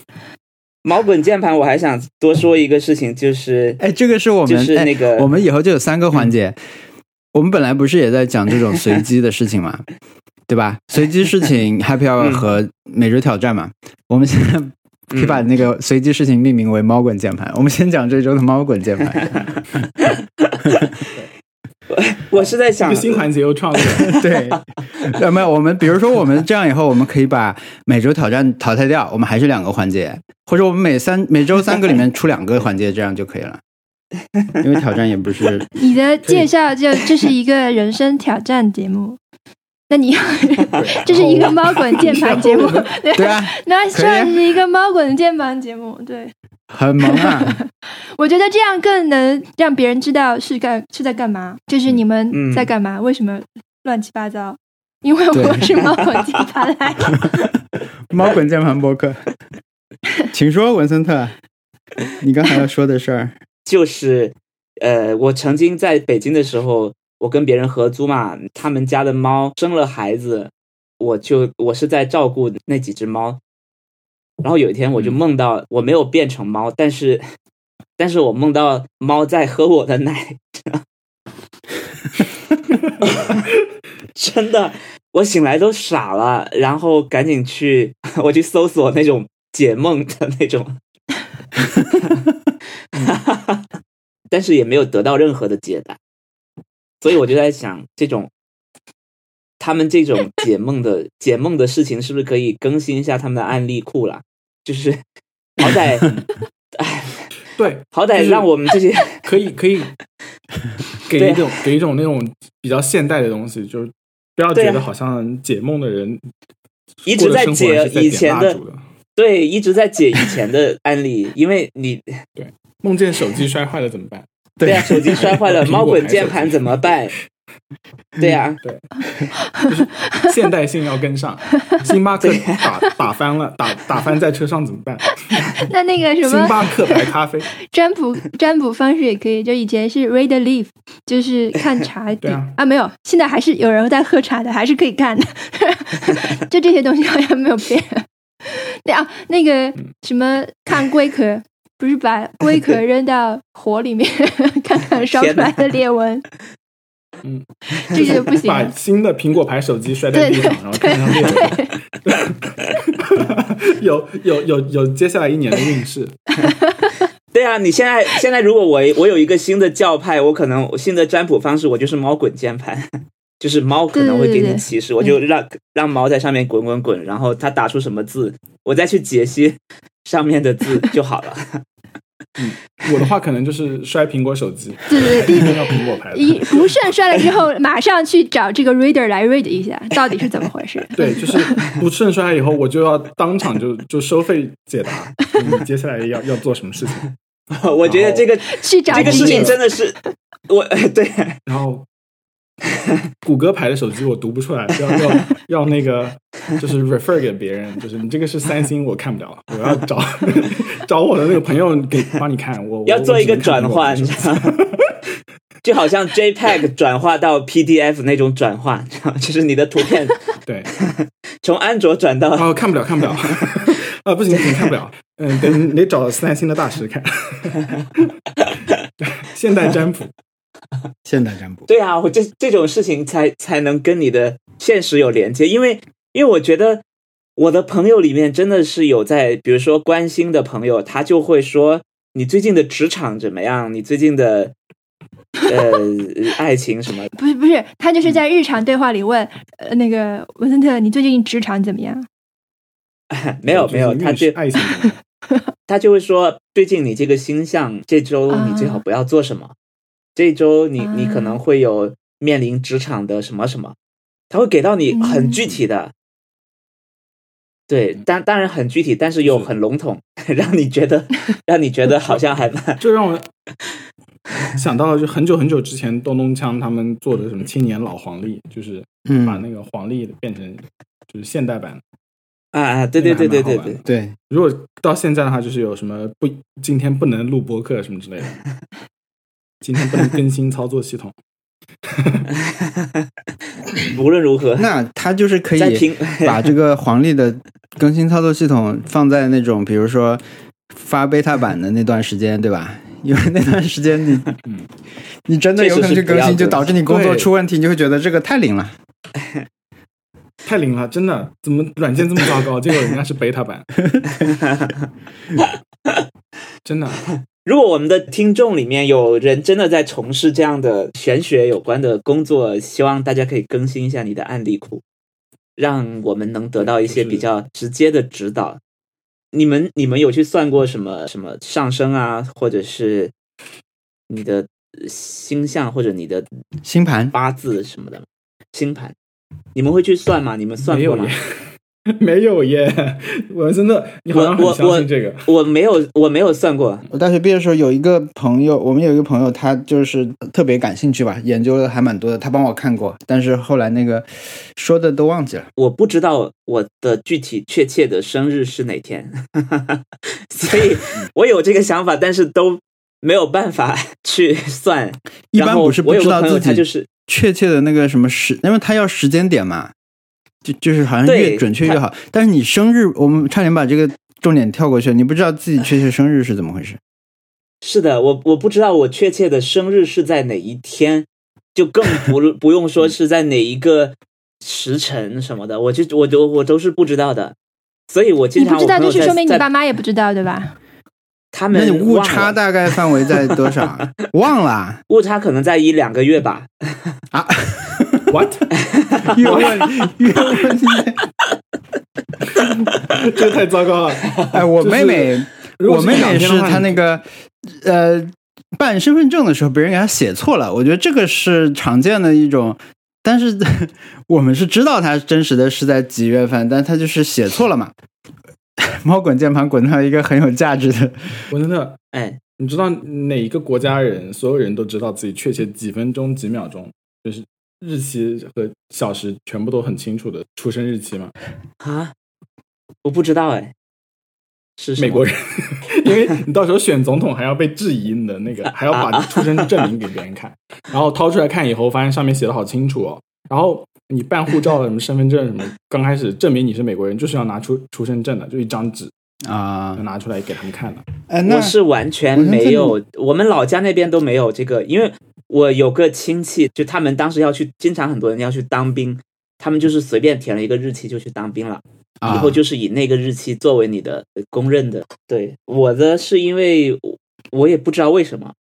B: 猫滚键盘，我还想多说一个事情，就是
C: 哎，这个是我们
B: 就是
C: 哎
B: 那个
C: 我们以后就有三个环节。我们本来不是也在讲这种随机的事情嘛，对吧？随机事情 Happy Hour
B: 嗯
C: 和每日挑战嘛。我们现在可以把那个随机事情命名为猫滚键盘。我们先讲这周的猫滚键盘。
B: 我是在想，
A: 新环节又创立了，
C: 对，有没有？我们比如说，我们这样以后，我们可以把每周挑战淘汰掉，我们还是两个环节，或者我们每三每周三个里面出两个环节，这样就可以了。因为挑战也不是
D: 你的介绍就这是一个人生挑战节目，那你 这是一个猫滚键盘节目，对
C: 对啊，
D: 那算是一个猫滚键盘节目，对。
C: 很萌啊。
D: 我觉得这样更能让别人知道是干是在干嘛，就是你们
B: 嗯
D: 在干嘛，为什么乱七八糟？因为我是猫滚键盘来的。
C: 猫滚键盘博客，请说，文森特，你刚才要说的事儿。
B: 就是呃，我曾经在北京的时候，我跟别人合租嘛，他们家的猫生了孩子，我就我是在照顾那几只猫，然后有一天我就梦到我没有变成猫，但是但是我梦到猫在喝我的奶，真的，我醒来都傻了，然后赶紧去 我去搜索那种解梦的那种。但是也没有得到任何的解答，所以我就在想，这种他们这种 解梦的解梦的事情，是不是可以更新一下他们的案例库啦？就是好歹，哎，
A: 对，
B: 好歹让我们这些
A: 可以可以给一种给一种那种比较现代的东西，就是不要觉得好像解梦的人
B: 一直在解以前的，对，一直在解以前的案例，因为你对
A: 梦见手机摔坏了怎么办？
B: 对啊，手机摔坏了，猫滚键盘怎么办？对啊，
A: 对，就是现代性要跟上。星巴克打打翻了，打打翻在车上怎么办？
D: 那那个什么星
A: 巴克白咖啡，
D: 占卜占卜方式也可以，就以前是 read a leaf，就是看茶底
A: 对啊
D: 没有，现在还是有人在喝茶的，还是可以看的。就这些东西好像没有变。对啊，那个
A: 嗯
D: 什么看龟壳，不是把龟壳扔到火里面，看看烧出来的裂纹。
A: 嗯，
D: 这个就不行。
A: 把新的苹果牌手机摔在地上，然后看上裂纹。有有有有，接下来一年的运势。
B: 对啊，你现在现在如果我我有一个新的教派，我可能新的占卜方式，我就是猫滚键盘，就是猫可能会给你提示，我就让让猫在上面滚滚滚，然后它打出什么字，我再去解析 上面的字就好了。
A: 嗯，我的话可能就是摔苹果手机，
D: 对对对，
A: 一定要苹果牌的。
D: 一不慎摔了之后，马上去找这个 reader 来 read 一下，到底是怎么回事。
A: 对，就是不慎摔以后，我就要当场就就收费解答，你接下来要要做什么事情。
B: 我觉得这个
D: 去找
B: 这个事情真的是我 对，
A: 然后 谷歌牌的手机我读不出来，要要要那个就是 refer 给别人，就是你这个是三星，我看不了，我要找 找我的那个朋友给帮你看，我
B: 要做一个转换？就好像 JPEG 转化到 PDF 那种转换，就是你的图片
A: 对
B: 从安卓转到
A: 哦看不了看不了啊不行不行看不了，嗯，等你得找三星的大师看，现代占卜。
C: 现代占卜，
B: 对啊，我这这种事情才才能跟你的现实有连接，因为因为我觉得我的朋友里面真的是有在，比如说关心的朋友，他就会说你最近的职场怎么样？你最近的 呃爱情什么？
D: 不是不是，他就是在日常对话里问呃那个文森特，你最近职场怎么样？
B: 没有没有，他就
A: 爱情，
B: 他就会说最近你这个星象，这周你最好不要做什么。这周你你可能会有面临职场的什么什么，他会给到你很具体的，对，当当然很具体，但是又很笼统，让你觉得 让你觉得好像还蛮，
A: 就让我想到了，就很久很久之前东东锵他们做的什么青年老黄历，就是把那个黄历变成就是现代版
B: 啊啊，对对对对对对
C: 对，
A: 如果到现在的话，就是有什么不今天不能录播客什么之类的。今天不能更新操作系统。
B: 无论如何，
C: 那他就是可以 把这个黄历的更新操作系统放在那种，比如说发 beta 版的那段时间，对吧？因为那段时间你，你真的有可能去更新，就导致你工作出问题，你就会觉得这个太灵了，
A: 太灵了，真的？怎么软件这么糟糕？结果人家是 beta 版，真的。
B: 如果我们的听众里面有人真的在从事这样的玄学有关的工作，希望大家可以更新一下你的案例库，让我们能得到一些比较直接的指导。你们你们有去算过什么什么上升啊，或者是你的星象或者你的
C: 星盘
B: 八字什么的星盘？你们会去算吗？你们算过吗？
A: 没有耶，我真的，你好像很相信这个。
B: 我没有，我没有算过。
C: 我大学毕业的时候有一个朋友，我们有一个朋友，他就是特别感兴趣吧，研究的还蛮多的。他帮我看过，但是后来那个说的都忘记了。
B: 我不知道我的具体确切的生日是哪天，所以我有这个想法，但是都没有办法去算。
C: 一般不是不知道自己
B: 就是
C: 确切的那个什么时，因为他要时间点嘛。就就是好像越准确越好，但是你生日，我们差点把这个重点跳过去了。你不知道自己确切生日是怎么回事？
B: 是的，我我不知道我确切的生日是在哪一天，就更不 不用说是在哪一个时辰什么的，我就我都我都是不知道的。所以我经常
D: 你不知道，就是说明你爸妈也不知道，对吧？
B: 他们
C: 那你误差大概范围在多少？忘了，
B: 误差可能在一两个月吧。
C: 啊。
A: What？
C: 越问越问，
A: 这太糟糕了！
C: 哎，我妹妹，我妹妹是她那个呃办身份证的时候，别人给她写错了。我觉得这个是常见的一种，但是 我们是知道她真实的是在几月份，但她就是写错了嘛。猫滚键盘滚到一个很有价值的，
A: 我真的
B: 哎，
A: 你知道哪一个国家人，所有人都知道自己确切几分钟几秒钟，就是。日期和小时全部都很清楚的出生日期吗？
B: 啊，我不知道哎，是
A: 美国人，因为你到时候选总统还要被质疑你的那个，还要把出生证明给别人看，然后掏出来看以后，发现上面写的好清楚哦。然后你办护照什么身份证什么，刚开始证明你是美国人，就是要拿出出生证的，就一张纸，
C: 啊
A: 就，拿出来给他们看了。
C: 哎，那
B: 我是完全没有，我们老家那边都没有这个，因为我有个亲戚，就他们当时要去，经常很多人要去当兵，他们就是随便填了一个日期就去当兵了，
C: 啊
B: 以后就是以那个日期作为你的呃公认的。对，我的是因为我我也不知道为什么，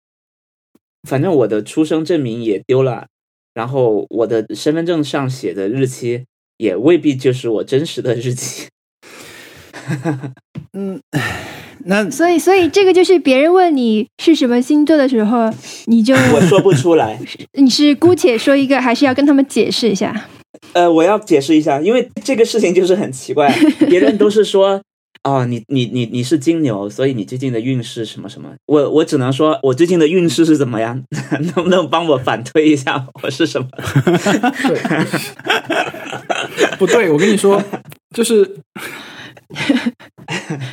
B: 反正我的出生证明也丢了，然后我的身份证上写的日期也未必就是我真实的日期。
C: 嗯，那
D: 所以，所以这个就是别人问你是什么星座的时候，你就
B: 我说不出来。
D: 你是姑且说一个，还是要跟他们解释一下？
B: 呃，我要解释一下，因为这个事情就是很奇怪，别人都是说，哦，你你你你是金牛，所以你最近的运势什么什么，我我只能说我最近的运势是怎么样，能不能帮我反推一下我是什么？
A: 对，不对，我跟你说，就是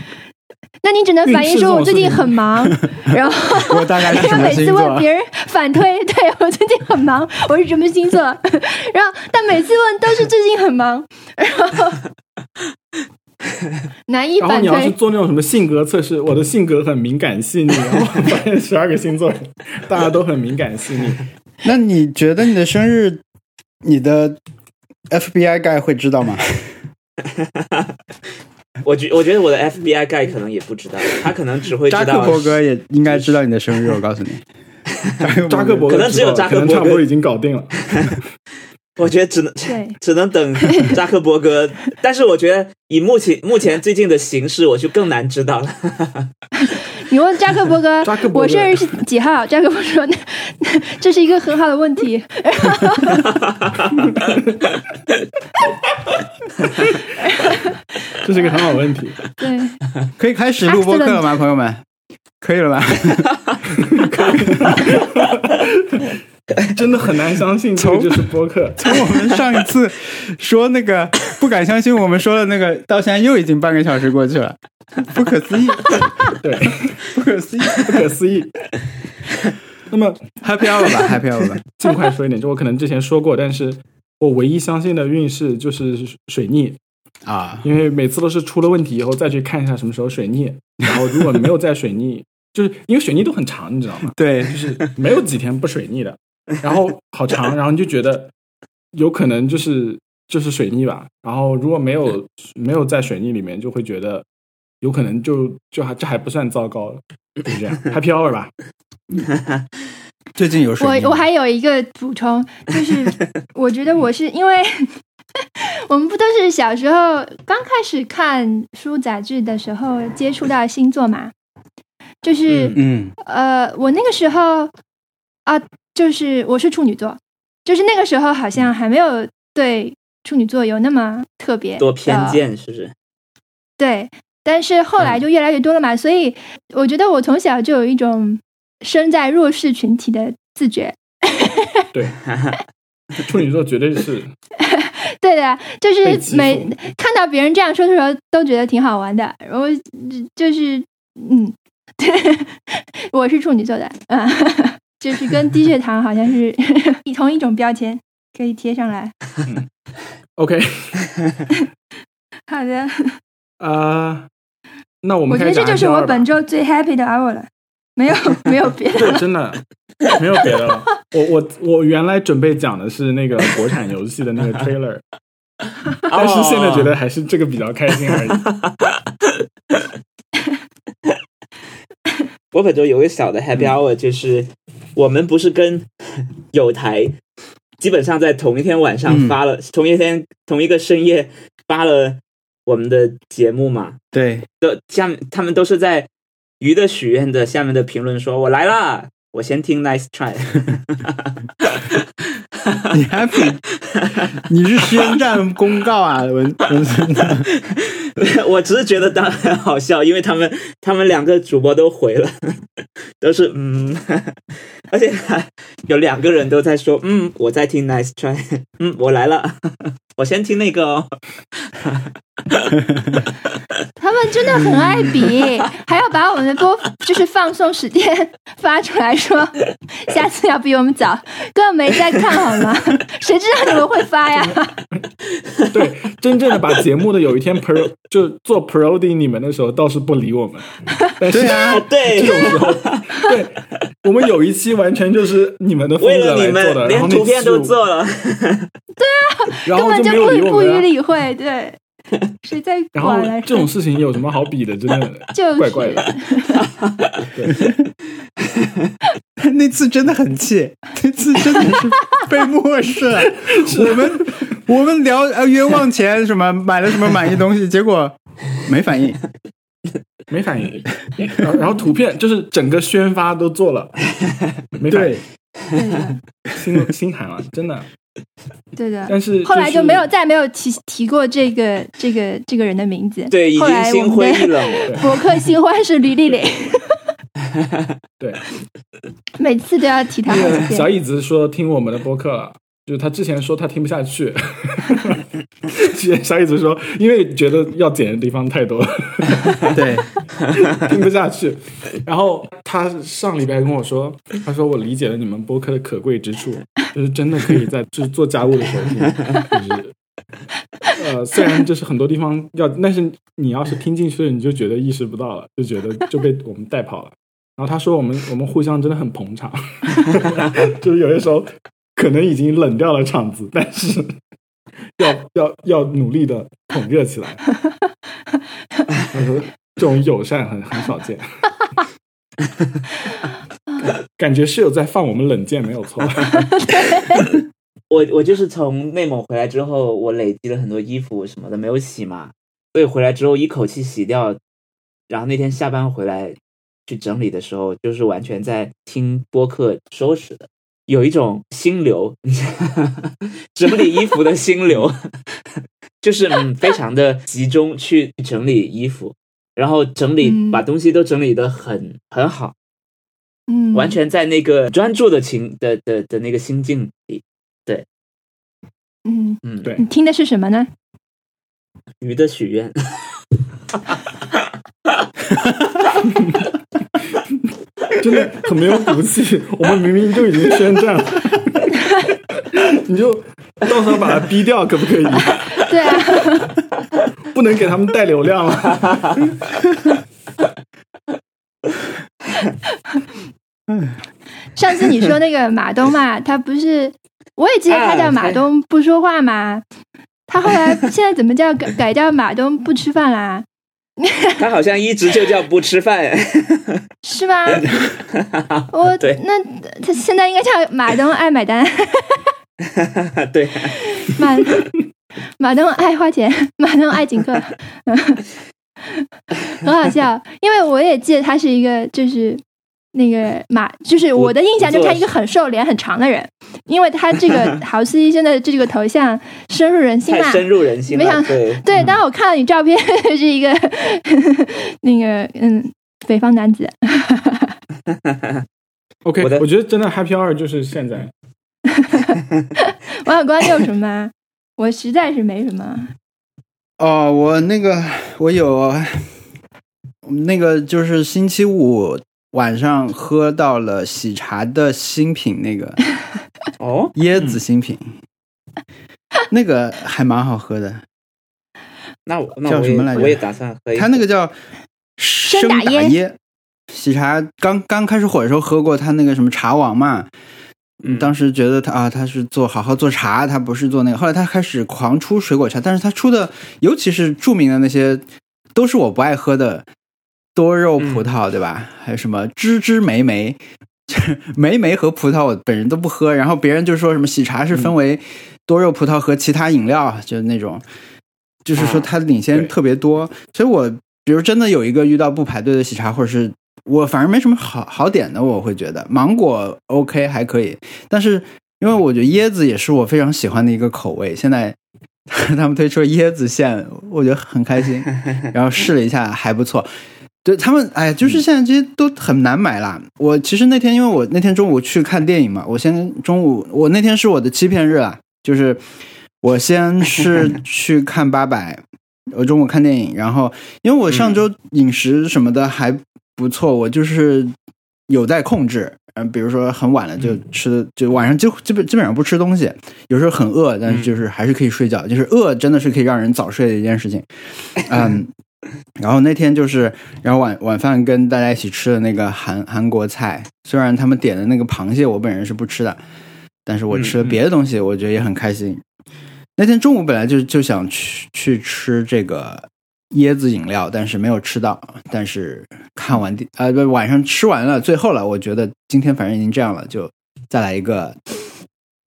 D: 那你只能反映说我最近很 忙，然后
C: 我大概是什么
D: 每次？问别人反推，对我最近很忙，我是什么星座？然后但每次问都是最近很忙，然后难以反
A: 然后你要是
D: 推。
A: 做那种什么性格测试，我的性格很敏感细腻，然后发现十二个星座大家都很敏感细腻。
C: 那你觉得你的生日，你的 FBI guy 会知道吗？
B: 我觉我觉得我的 FBI guy 可能也不知道，他可能只会知道
C: 扎克
B: 道
C: 伯格也应该知道你的生日，我告诉你。
A: 扎克伯格
B: 可能只有扎克伯格
A: 差不多已经搞定了。
B: 我觉得只能，只能等扎克伯格，但是我觉得以目前目前最近的形势，我就更难知道了。
D: 你问扎克伯格
A: 扎克，伯格
D: 我生日是几号？扎克伯格说，那这是一个很好的问题。
A: 这是一个很好的问题。
D: 对，
C: 可以开始录播课了吗，朋友们？可以了吧？
A: 真的很难相信，这个就是播客。
C: 从我们上一次说那个不敢相信我们说的那个，到现在又已经半个小时过去了，不可思议，
A: 对，
C: 不可思议。
A: 不可思议。那么
C: Happy hour 吧，Happy hour 吧。
A: 尽快说一点，就我可能之前说过，但是我唯一相信的运势就是水逆，
C: 啊，
A: 因为每次都是出了问题以后再去看一下什么时候水逆，然后如果没有在水逆，就是因为水逆都很长，你知道吗？
C: 对，
A: 就是没有几天不水逆的，然后好长，然后你就觉得有可能就是就是水逆吧，然后如果没有没有在水逆里面，就会觉得有可能就就还这还不算糟糕，就这样 Happy Hour 吧，
C: 最近有
D: 我我还有一个补充，就是 我觉得我是因为我们不都是小时候刚开始看书杂志的时候接触到星座嘛？就是、
C: 嗯
D: 呃，我那个时候啊，就是我是处女座，就是那个时候好像还没有对处女座有那么特别
B: 多偏见是不是？
D: 对，但是后来就越来越多了嘛，所以我觉得我从小就有一种身在弱势群体的自觉。
A: 对，处女座绝对是
D: 对的，就是每看到别人这样说的时候，都觉得挺好玩的。然后就是，嗯，对我是处女座的，嗯，就是跟低血糖好像是同一种标签，可以贴上来。
A: OK
D: 好的，
A: 啊、那我
D: 我
A: 们开始讲
D: 觉得这就是我本周最 happy 的 hour 了，没有 没有别的
A: 对，真的没有别的了。我我我原来准备讲的是那个国产游戏的那个 trailer，但是现在觉得还是这个比较开心而已。
B: 我本周有个小的 happy hour，就是我们不是跟有台基本上在同一天晚上发了，同一天同一个深夜发了我们的节目嘛？
C: 对，
B: 都下面他们都是在鱼的许愿的下面的评论说：“我来啦，我先听 Nice Try。
C: 你 happy，你是宣战公告啊，文文森特。”
B: 我只是觉得当然好笑，因为他们他们两个主播都回了，都是嗯，而且还有两个人都在说嗯，我在听 Nice Try，嗯，我来了，我先听那个哦。
D: 他们真的很爱比，还要把我们的播就是放送时间发出来说，下次要比我们早，根本没在看好吗？谁知道你们会发呀？
A: 对，真正的把节目的有一天 pro 就做 Prody 你们的时候倒是不理我们，但是
C: 对啊，
B: 对。
A: 这，种时候，对我们有一期完全就是你们的风格做的，然后那
B: 连图片都做了，
A: 然后就
D: 根本就
A: 没有理我
D: 不不予。理会，对，谁在
A: 然后
D: 管来
A: 这种事情有什么好比的？真的
D: 就是
A: 怪怪的。对，
C: 那次真的很气，那次真的是被漠视了。我们我们聊呃冤枉钱什么买了什么满意东西，结果没反应。
A: 没反应。然后然后图片就是整个宣发都做了，没反应
C: 对，
A: 心心寒了，真的。
D: 对的。
A: 但是
D: 后来
A: 就
D: 就是没有再没有提提过这个这个这个人的名字。
B: 对，已
D: 后
B: 经心
D: 来我们的
B: 灰意冷了。
D: 博客新欢是吕丽丽，
A: 对
D: 每次都要提他。
A: 小椅子说听我们的播客了。就是他之前说他听不下去，小椅子说，因为觉得要剪的地方太多了，
C: 对，
A: 听不下去。然后他上礼拜跟我说，他说我理解了你们播客的可贵之处，就是真的可以在就是做家务的时候听，就是呃，虽然就是很多地方要，但是你要是听进去了，你就觉得意识不到了，就觉得就被我们带跑了。然后他说我们我们互相真的很捧场，就是有些时候可能已经冷掉了场子，但是 要要要努力的捧热起来。他说这种友善很很少见，感觉室友在放我们冷箭，没有错。
B: 我我就是从内蒙回来之后，我累积了很多衣服什么的没有洗嘛，所以回来之后一口气洗掉。然后那天下班回来去整理的时候，就是完全在听播客收拾的，有一种心流，整理衣服的心流，就是嗯非常的集中去整理衣服，然后整理、
D: 嗯
B: 把东西都整理的很很好，
D: 嗯，
B: 完全在那个专注的情的的的那个心境里，对
D: 嗯。
B: 嗯，
A: 对
D: 你听的是什么呢？
B: 鱼的许愿。
A: 真的很没有骨气。我们明明就已经宣战了，你就到时候把他逼掉，可不可以？
D: 对啊，
A: 不能给他们带流量了。
D: 上次你说那个马东嘛，他不是，我也记得他叫马东不说话嘛，他后来现在怎么叫改改叫马东不吃饭啦？
B: 他好像一直就叫不吃饭，
D: 是吧？我
B: 对
D: 那他现在应该叫马东爱买单，
B: 对，
D: 马马东爱花钱，马东爱请客，很好笑。因为我也记得他是一个就是那个马，就是我的印象就是他一个很瘦、脸很长的人，因为他这个郝思医生的这个头像深入人心嘛。
B: 太深入人心了。
D: 没想
B: 对，
D: 对，当我看到你照片 是一个那个嗯北方男子，
A: OK，
B: 我
A: 我觉得真的 Happy Hour 就是现在。
D: 王小光你有什么吗？我实在是没什么。
C: 哦，我那个我有那个就是星期五晚上喝到了喜茶的新品，那个。
B: 哦，
C: 椰子新品，那个还蛮好喝的。
B: 那我那我
C: 叫什么来着？
B: 也我也打算喝一口。
C: 它那个叫生
D: 打椰。
C: 椰，喜茶刚刚开始火的时候喝过他那个什么茶王嘛，
B: 嗯。
C: 当时觉得他啊，他是做好好做茶，他不是做那个。后来他开始狂出水果茶，但是他出的，尤其是著名的那些，都是我不爱喝的多肉葡萄，对吧？还有什么芝芝莓莓，莓莓和葡萄我本人都不喝，然后别人就说什么喜茶是分为多肉葡萄和其他饮料，就是那种，就是说它领先特别多。所以我比如真的有一个遇到不排队的喜茶，或者是我反正没什么好好点的，我会觉得芒果 OK 还可以，但是因为我觉得椰子也是我非常喜欢的一个口味，现在 他们推出了椰子馅，我觉得很开心，然后试了一下还不错。对他们，哎，就是现在这些都很难买啦。我其实那天，因为我那天中午去看电影嘛，我先中午，我那天是我的欺骗日啊，就是我先是 去看八佰，我中午看电影，然后因为我上周饮食什么的还不错，我就是有在控制，嗯，比如说很晚了就吃的，就晚上就基本基本上不吃东西，有时候很饿，但是就是还是可以睡觉，就是饿真的是可以让人早睡的一件事情。嗯，然后那天就是，然后晚晚饭跟大家一起吃的那个韩韩国菜，虽然他们点的那个螃蟹我本人是不吃的，但是我吃了别的东西，我觉得也很开心。那天中午本来就就想去去吃这个椰子饮料，但是没有吃到。但是看完电呃不晚上吃完了，最后了，我觉得今天反正已经这样了，就再来一个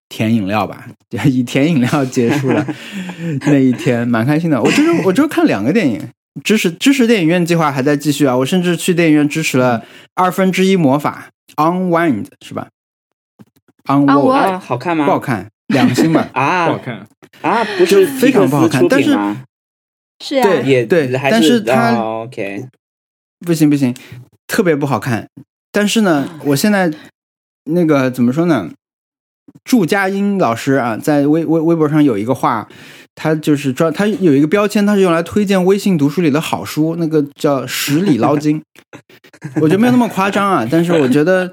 C: 甜饮料吧，就 以甜饮料结束了 那一天，蛮开心的。我就是我这周看两个电影，支持支持电影院计划还在继续啊！我甚至去电影院支持了二分之一魔法 Unwind 是吧
D: ？Unwind
B: 啊，好看吗？
C: 不好看，两星吧 啊。
A: 不
B: 啊
A: 好看。
B: 啊，不是
C: 非常不好看但
B: 是
D: 是啊，
C: 对
B: 也
C: 对
B: 还
C: 但是它
B: 哦 OK，
C: 不行不行，特别不好看。但是呢，我现在那个怎么说呢？祝佳音老师啊，在微微微博上有一个话，他就是专他有一个标签，他是用来推荐微信读书里的好书，那个叫十里捞金。我觉得没有那么夸张啊，但是我觉得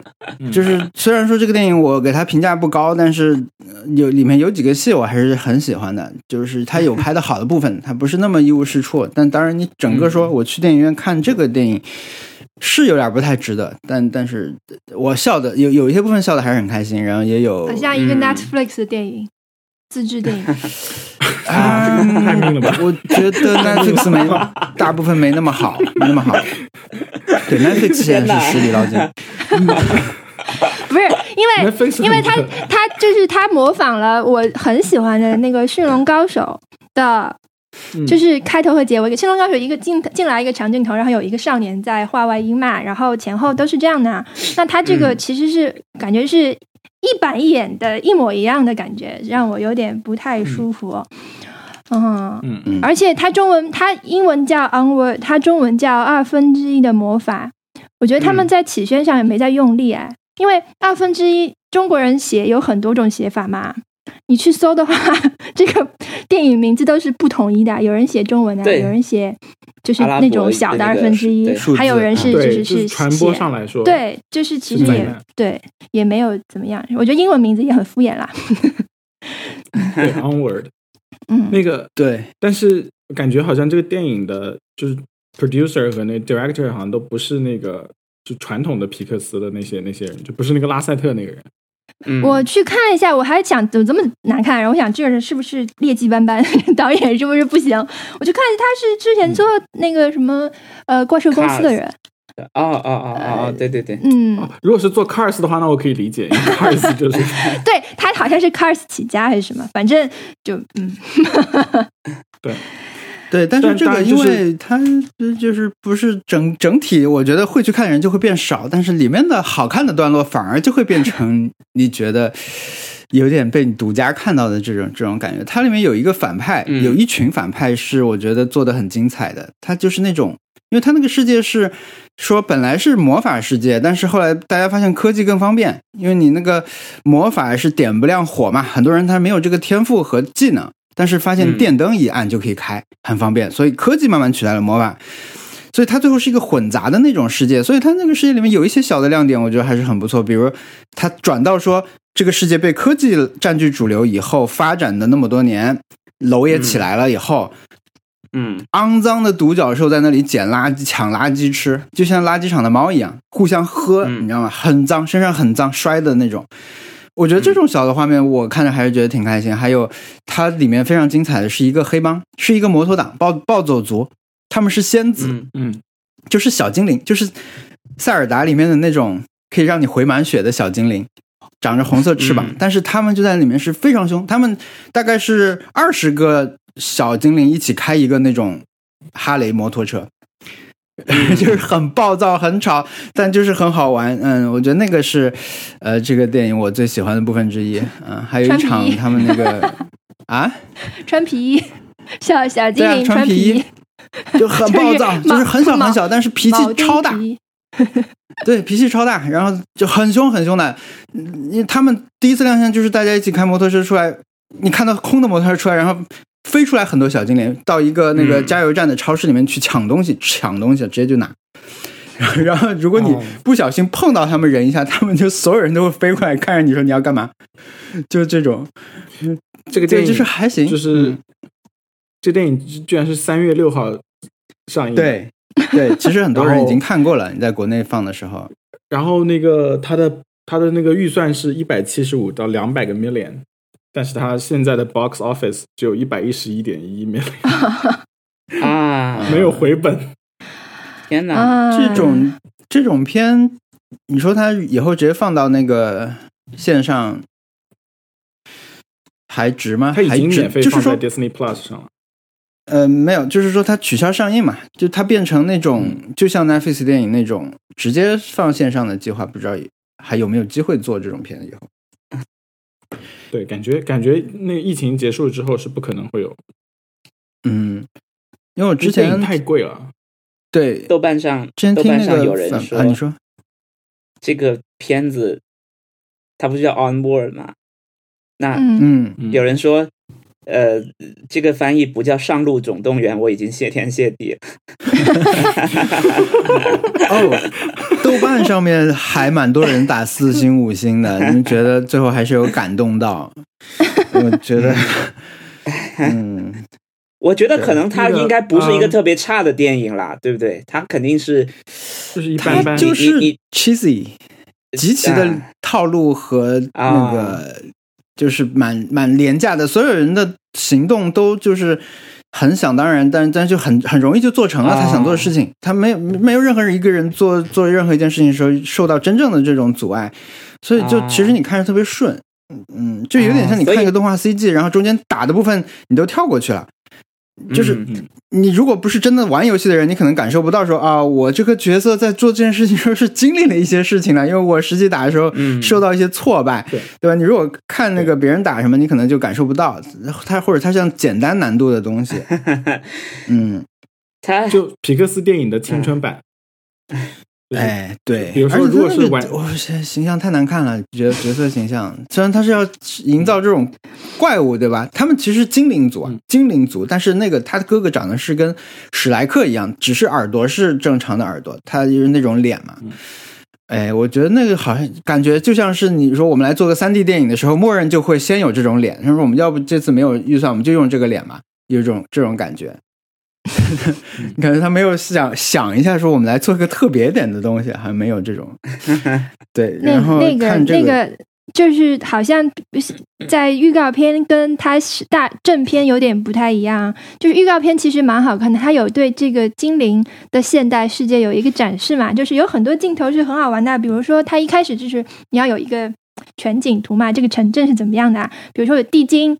C: 就是虽然说这个电影我给他评价不高，但是呃有里面有几个戏我还是很喜欢的，就是他有拍的好的部分，他不是那么一无是处。但当然，你整个说我去电影院看这个电影。是有点不太值得，但但是我笑的有有一些部分笑的还是很开心，然后也有
D: 很像一个
B: 嗯
D: Netflix 的电影，自制电影。
C: 啊，
A: 这个太命了吧
C: 我觉得 Netflix 没 大部分没那么好，没那么好。对，Netflix 现在是实力捞金。
D: 不是因为因为他他就是他模仿了我很喜欢的那个《驯龙高手》的，
A: 嗯
D: 就是开头和结尾。《青龙高手》一个进进来一个长镜头，然后有一个少年在画外音骂，然后前后都是这样的。那他这个
B: 嗯
D: 其实是感觉是一板一眼的，一模一样的感觉，让我有点不太舒服。嗯
A: 嗯
C: 嗯
D: 而且他中文，他英文叫 Onward，他中文叫二分之一的魔法。我觉得他们
B: 嗯
D: 在起宣上也没在用力哎，因为二分之一中国人写有很多种写法嘛。你去搜的话，这个电影名字都是不统一的，有人写中文的，有人写就是那种小的二分之一还有人是
A: 就，
D: 是
A: 是传播上来说，
D: 对，就是其实也对，也没有怎么样。我觉得英文名字也很敷衍啦。
A: 对 Onward
D: 嗯，
A: 那个，
C: 对，
A: 但是感觉好像这个电影的就是 producer 和那 director 好像都不是那个就传统的皮克斯的那些那些人，就不是那个拉塞特那个人。
B: 嗯，
D: 我去看了一下，我还想怎么这么难看，然后我想这个人是不是劣迹斑斑，导演是不是不行？我就看他是之前做那个什么呃怪兽公司的人，
B: 哦哦哦哦哦，对对对，
D: 嗯，
A: 哦，如果是做 Cars 的话，那我可以理解，因为 Cars 就是。
D: 对他好像是 Cars 起家还是什么，反正就嗯，
C: 对，但是这个因为它呃就是不是整整体，我觉得会去看的人就会变少，但是里面的好看的段落反而就会变成 你觉得有点被你独家看到的这种这种感觉。它里面有一个反派，
B: 嗯
C: 有一群反派是我觉得做的很精彩的，他就是那种。因为他那个世界是说本来是魔法世界，但是后来大家发现科技更方便，因为你那个魔法是点不亮火嘛，很多人他没有这个天赋和技能，但是发现
B: 嗯
C: 电灯一按就可以开，很方便，所以科技慢慢取代了魔法。所以它最后是一个混杂的那种世界，所以它那个世界里面有一些小的亮点，我觉得还是很不错。比如它转到说这个世界被科技占据主流以后，发展的那么多年，楼也起来了以后，
B: 嗯
C: 肮脏的独角兽在那里捡垃圾、抢垃圾吃，就像垃圾场的猫一样，互相喝，
B: 嗯
C: 你知道吗？很脏，身上很脏，摔的那种。我觉得这种小的画面，我看着还是觉得挺开心。还有它里面非常精彩的是一个黑帮，是一个摩托党暴暴走族，他们是仙子，
B: 嗯
A: 嗯
C: 就是小精灵，就是塞尔达里面的那种可以让你回满血的小精灵，长着红色翅膀，
B: 嗯
C: 但是他们就在里面是非常凶，他们大概是二十个小精灵一起开一个那种哈雷摩托车。就是很暴躁、很吵，但就是很好玩。嗯，我觉得那个是，呃，这个电影我最喜欢的部分之一。嗯，还有一场他们那个 啊，
D: 穿皮衣，小小精灵
C: 穿皮衣
D: 衣，
C: 就很暴躁，
D: 就是
C: 就是很小很小，但是脾气超大。对，脾气超大，然后就很凶很凶的。嗯因为他们第一次亮相就是大家一起开摩托车出来，你看到空的摩托车出来，然后飞出来很多小精灵，到一个那个
B: 嗯。
C: 加油站的超市里面去抢东西，抢东西直接就拿。然后如果你
A: 哦。
C: 不小心碰到他们人一下，他们就所有人都会飞过来看着你说你要干嘛，就是这种，
A: 这个电影
C: 就是还行，
A: 就是
C: 嗯。
A: 这电影居然是三月六号上映，，
C: 对对，其实很多人 已经看过了，你在国内放的时候，
A: 然后那个他的他的那个预算是一百七十五到两百个 million，但是它现在的 box office 只有一百一十一点一 million，
B: 啊，
A: 没有回本。
B: 天哪！
D: 啊，
C: 这种这种片，你说它以后直接放到那个线上，还值吗？
A: 它已经免费放在
C: 就是说
A: ，Disney Plus 上了。
C: 呃，没有，就是说它取消上映嘛，就它变成那种，就像 Netflix 电影那种直接放线上的计划，不知道还有没有机会做这种片以后。
A: 对，感觉感觉那疫情结束之后是不可能会有，
C: 嗯，因为我之前
A: 太贵了。
C: 对
B: 豆瓣上
C: 之前
B: 豆瓣上
C: 听那个
B: 有人说，
C: 啊，你说
B: 这个片子它不是叫 On Board 吗？那
D: 嗯
B: 有人说，呃，这个翻译不叫《上路总动员》，我已经谢天谢地了。
C: 哦，豆瓣上面还蛮多人打四星五星的，你觉得最后还是有感动到？我觉得，嗯，
B: 我觉得可能它应该不是一个
A: 嗯
B: 特别差的电影啦，对不对？它肯定是
A: 就是一般般，
C: 就是
B: 你你
C: cheesy，极其的
B: 啊
C: 套路和那个就是蛮蛮廉价的，所有人的行动都就是。很想当然，但但就很很容易就做成了
B: 啊
C: 他想做的事情。他没有没有任何一个人做做任何一件事情的时候受到真正的这种阻碍，所以就
B: 啊
C: 其实你看着特别顺，嗯，就有点像你看一个动画 CG，然后中间打的部分你都跳过去了。就是你如果不是真的玩游戏的人，你可能感受不到说啊，我这个角色在做这件事情的时候是经历了一些事情了，因为我实际打的时候
B: 嗯。
C: 受到一些挫败，
A: 对。
C: 对吧？你如果看那个别人打什么，你可能就感受不到，他或者他像简单难度的东西，嗯，
B: 它
A: 就皮克斯电影的青春版。就 是
C: 哎，对，
A: 比如说
C: 而且
A: 如果是
C: 我形形象太难看了，角角色形象，虽然他是要营造这种怪物，对吧？他们其实精灵族啊
A: 嗯，
C: 精灵族，但是那个他的哥哥长得是跟史莱克一样，只是耳朵是正常的耳朵，他就是那种脸嘛。
A: 嗯
C: 哎，我觉得那个好像感觉就像是你说我们来做个三 D 电影的时候，默认就会先有这种脸，他说我们要不这次没有预算，我们就用这个脸嘛，有这种这种感觉。你感觉他没有想想一下，说我们来做个特别点的东西，还没有这种。对，
D: 那
C: 然后
D: 那个
C: 看这
D: 那个就是好像在预告片跟它是大正片有点不太一样，就是预告片其实蛮好看的，它有对这个精灵的现代世界有一个展示嘛，就是有很多镜头是很好玩的，比如说它一开始就是你要有一个全景图嘛，这个城镇是怎么样的、啊，比如说有地精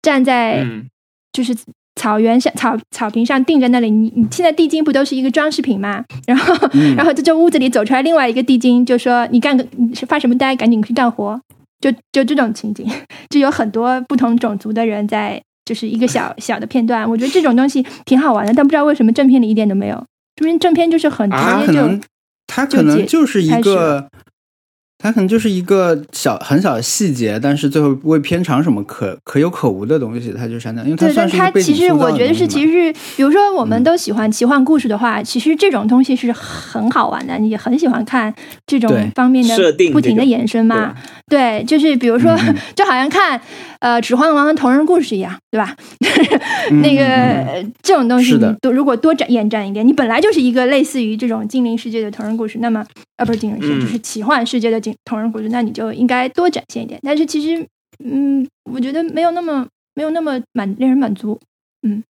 D: 站在
B: 嗯
D: 就是草原上草草坪上定在那里，你你现在地精不都是一个装饰品嘛？然后、
C: 嗯
D: 然后这这屋子里走出来另外一个地精，就说你干个你是发什么呆，赶紧去干活。就就这种情景，就有很多不同种族的人在，就是一个小小的片段。我觉得这种东西挺好玩的，但不知道为什么正片里一点都没有。这边正片就是很直接就、
C: 他可能他可能就是一个，他可能就是一个小很小的细节，但是最后为片长什么可可有可无的东西，它就删掉，因为它是
D: 它其实我觉得是，其实是，比如说我们
C: 嗯
D: 都喜欢奇幻故事的话，其实这种东西是很好玩的，你也很喜欢看这种方面
B: 设
D: 的不停的延伸嘛。对，就是比如说，就好像看呃《指环王》的同人故事一样，对吧？那个、这种东西，你多如果多展延展一点，你本来就是一个类似于这种精灵世界的同人故事，那么呃不是精灵世界，
B: 嗯
D: 就是奇幻世界的精同人故事，那你就应该多展现一点。但是其实，嗯，我觉得没有那么没有那么满令人满足。
B: 嗯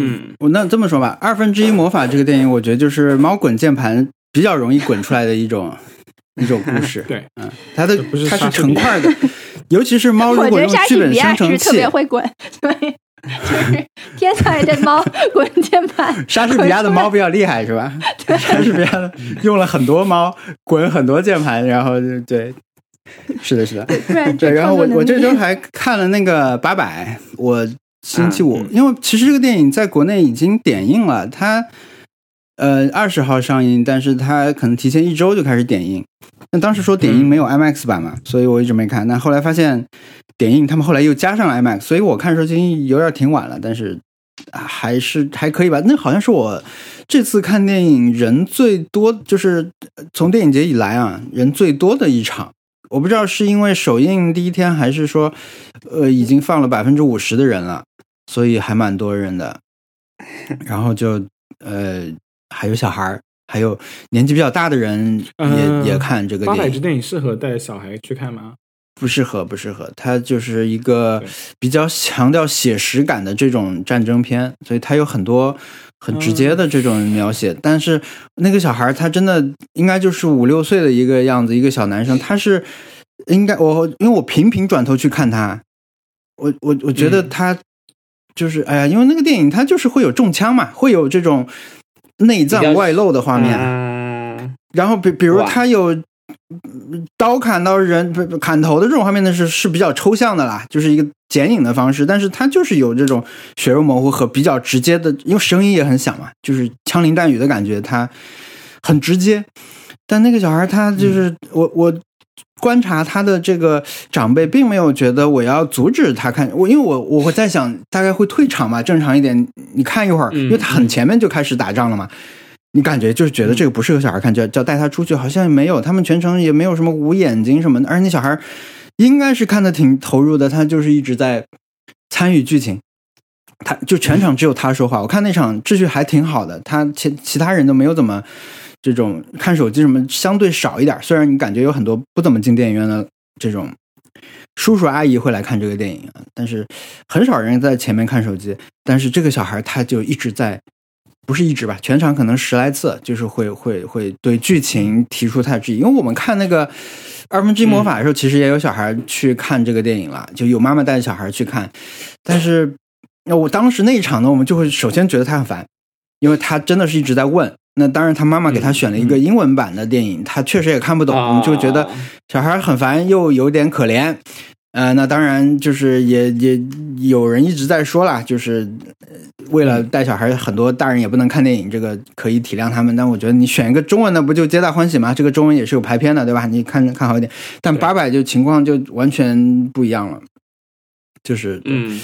B: 嗯
C: 我那这么说吧，二分之一魔法这个电影，我觉得就是猫滚键盘比较容易滚出来的一种一种故事。
A: 对，
C: 嗯，它的
A: 不是
C: 它是成块的，尤其是猫如
D: 我觉得
C: 果用剧本
D: 莎士比亚
C: 生成
D: 特别，会滚，对，就是天才的猫 滚键盘。
C: 莎士比亚的猫比较厉害是吧？莎士比亚的用了很多猫滚很多键盘，然后就对，是的，是的。对，然后我我这周
D: 周
C: 还看了那个八百，我星期五，
B: 嗯
C: 因为其实这个电影在国内已经点映了，它呃二十号上映，但是它可能提前一周就开始点映。那当时说点映没有 IMAX 版嘛，所以我一直没看。那后来发现点映，他们后来又加上了 IMAX，所以我看的时候已经有点挺晚了，但是还是还可以吧。那好像是我这次看电影人最多，就是从电影节以来啊人最多的一场。我不知道是因为首映第一天，还是说呃已经放了百分之五十的人了，所以还蛮多人的。然后就呃还有小孩儿，还有年纪比较大的人也、
A: 嗯
C: 也看这个
A: 八百
C: 电影。
A: 支电影适合带小孩去看吗？
C: 不适合，不适合。它就是一个比较强调写实感的这种战争片，所以它有很多很直接的这种描写。但是那个小孩儿他真的应该就是五六岁的一个样子，一个小男生，他是应该我因为我频频转头去看他，我我我觉得
B: 嗯
C: 他就是、哎呀，因为那个电影它就是会有中枪嘛，会有这种内脏外露的画面。
B: 啊
C: 然后比比如他有嗯刀砍到人砍头的这种画面呢，是是比较抽象的啦，就是一个剪影的方式，但是它就是有这种血肉模糊和比较直接的，因为声音也很响嘛，就是枪林弹雨的感觉，它很直接。但那个小孩他就是、我我。观察他的这个长辈，并没有觉得我要阻止他看我，因为我我会在想，大概会退场吧，正常一点，你看一会儿，
B: 嗯。
C: 因为他很前面就开始打仗了嘛，你感觉就是觉得这个不适合小孩看，就要就带他出去，好像也没有，他们全程也没有什么捂眼睛什么的，而且那小孩应该是看的挺投入的，他就是一直在参与剧情，他就全场只有他说话，我看那场秩序还挺好的，他其其他人都没有怎么这种看手机什么相对少一点，虽然你感觉有很多不怎么进电影院的这种。叔叔阿姨会来看这个电影啊，但是很少人在前面看手机。但是这个小孩他就一直在不是一直吧，全场可能十来次，就是会会会对剧情提出他的质疑。因为我们看那个二分之一魔法的时候，其实也有小孩去看这个电影了，就有妈妈带着小孩去看。但是，那我当时那一场呢，我们就会首先觉得他很烦，因为他真的是一直在问。那当然，他妈妈给他选了一个英文版的电影，他确实也看不懂，就觉得
B: 啊
C: 小孩很烦，又有点可怜。呃，那当然就是也也有人一直在说啦，就是呃为了带小孩，很多大人也不能看电影，这个可以体谅他们。但我觉得你选一个中文的，不就皆大欢喜吗？这个中文也是有排片的，对吧？你看看好一点。但八百就情况就完全不一样了，就是
B: 嗯，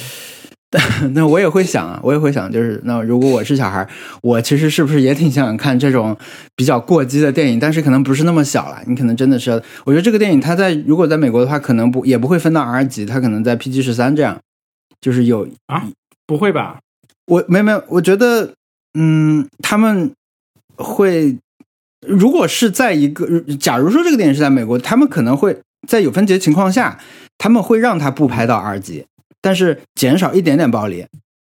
C: 那我也会想啊，我也会想，就是那如果我是小孩，我其实是不是也挺想看这种比较过激的电影？但是可能不是那么小了，你可能真的是，我觉得这个电影它在如果在美国的话，可能不也不会分到 R 级，它可能在 PG 十三这样，就是有啊
A: 不会吧？
C: 我没有没有，我觉得嗯，他们会如果是在一个，假如说这个电影是在美国，他们可能会在有分级情况下，他们会让他不拍到 R 级，但是减少一点点暴力，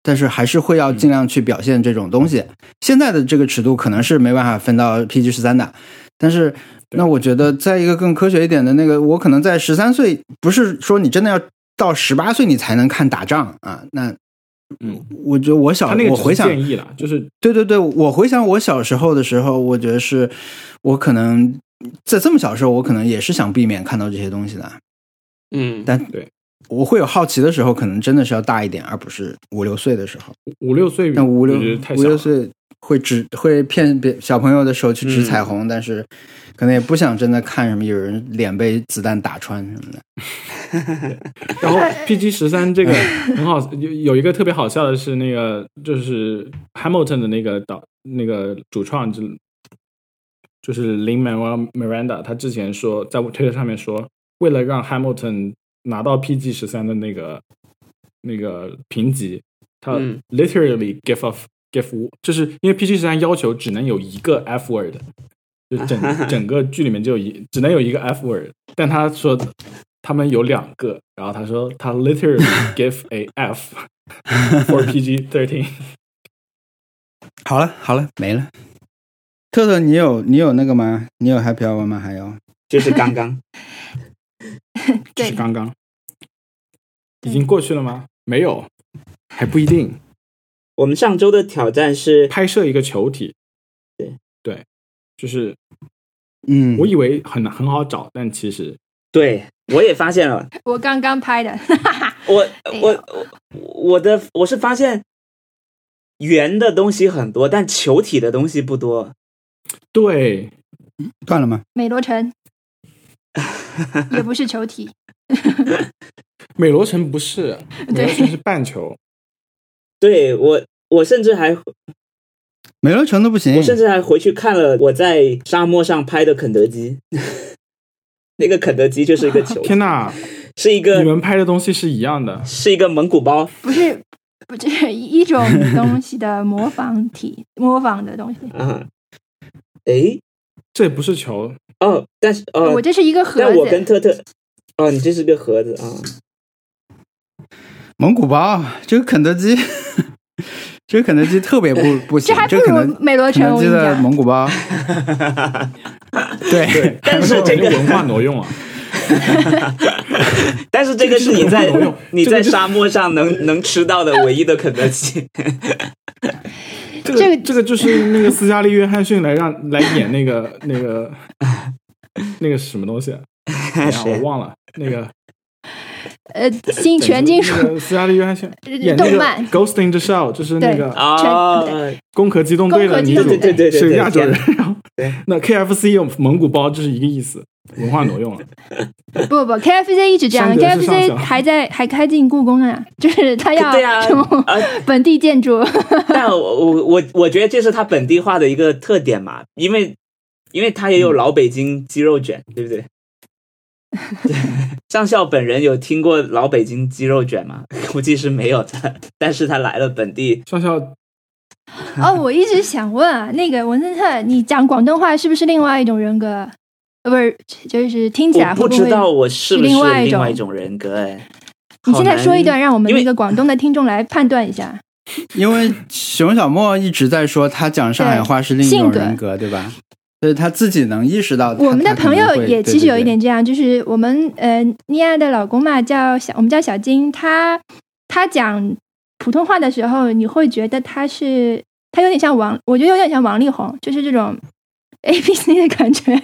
C: 但是还是会要尽量去表现这种东西。现在的这个尺度可能是没办法分到 PG 十三的，但是那我觉得在一个更科学一点的那个，我可能在十三岁，不是说你真的要到十八岁你才能看打仗啊，那。
A: 嗯，
C: 我觉得我小我回想
A: 建议了，就是
C: 对对对，我回想我小时候的时候，我觉得是我可能在这么小的时候，我可能也是想避免看到这些东西的。
B: 嗯，
C: 但
A: 对
C: 我会有好奇的时候，可能真的是要大一点，而不是五六岁的时候。
A: 五六岁，
C: 那五六五。六岁会指会骗别小朋友的时候去指
B: 嗯
C: 彩虹，但是可能也不想真的看什么有人脸被子弹打穿什么的。
A: 然后 PG 十三这个很好，有有一个特别好笑的是，那个就是 Hamilton 的那个导那个主创就就是 Lin Manuel Miranda，他之前说在推特上面说，为了让 Hamilton 拿到 PG 十三的那个那个评级，他
B: 嗯
A: literally give off give，就是因为 PG 十三要求只能有一个 F word，就整 整个剧里面就有一只能有一个 F word，但他说他们有两个，然后他说他 literally give a F for PG thirteen。
C: 好了好了，没了。特特，你有你有那个吗？你有 Happy Hour 吗？还有
B: 就是刚刚，
A: 就是刚刚。已经过去了吗？没有，还不一定。
B: 我们上周的挑战是
A: 拍摄一个球体，
B: 对。
A: 对，就是
C: 嗯，
A: 我以为很很好找，但其实
B: 对，我也发现了，
D: 我刚刚拍的，
B: 我我我的我是发现圆的东西很多，但球体的东西不多。
A: 对。
C: 断了吗？
D: 美罗城 也不是球体，
A: 美罗城不是，美罗
D: 对
A: 城是半球。
B: 对我我甚至还
C: 美罗城都不行
B: 我，甚至还回去看了我在沙漠上拍的肯德基，那个肯德基就是一个球，
A: 天哪，
B: 是一个
A: 你们拍的东西是一样的。
B: 是一个蒙古包，
D: 不是，不是一种东西的模仿体，模仿的东西。
B: 啊，诶，
A: 这也不是球，
B: 哦，但是哦
D: 我，这是一个盒
B: 但我跟
D: 子，
B: 特特，哦，你这是个盒子啊，
C: 蒙古包，这个肯德基，这个肯德基特别不 不行
D: 这还，不如美罗城。
C: 肯德基的
D: 我跟你讲，
C: 蒙古包，对，
B: 但是这个
A: 文化挪用啊，
B: 但是这个是你在
A: 这个是
B: 你
A: 这个就
B: 在沙漠上能能吃到的唯一的肯德基，
A: 这个
D: 这个
A: 这个就是那个斯嘉丽·约翰逊来让来演那个那个那个什么东西啊？哎呀，我忘了 那个
D: 呃，新全金属
A: 那个斯嘉丽·约翰逊 演那个
D: 动漫《
A: Ghost in the Shell》，就是那个
B: 啊，《
A: 攻壳机动队》的女主
D: 动队
B: 对对对
A: 是亚洲人，然后
B: 对
A: 那 KFC 有蒙古包，就是一个意思，文化挪用了。
D: 不不，KFC 一直这样，KFC 还在还开进故宫呢，就是他要
B: 对啊
D: 什么
B: 啊
D: 本地建筑。
B: 但我我我我觉得这是他本地化的一个特点嘛，因为因为他也有老北京鸡肉卷，对不对？上校本人有听过老北京鸡肉卷吗？估计是没有的，但是他来了本地，
A: 上校
D: 哦，我一直想问啊，那个文森特，你讲广东话是不是另外一种人格？呃，不是，就是听起来
B: 会不
D: 会会？
B: 知道我是不是
D: 另外一种
B: 另外一种人格哎。
D: 你现在说一段，让我们那个广东的听众来判断一下。
C: 因为熊小莫一直在说他讲上海话是另一种人格，对吧？所以他自己能意识到他。
D: 我们的朋友也其实有一，
C: 对对对
D: 点这样，就是我们呃妮亚的老公嘛，叫小，我们叫小金，他他讲普通话的时候，你会觉得他是他有点像王，我觉得有点像王力宏，就是这种 A B C 的感觉。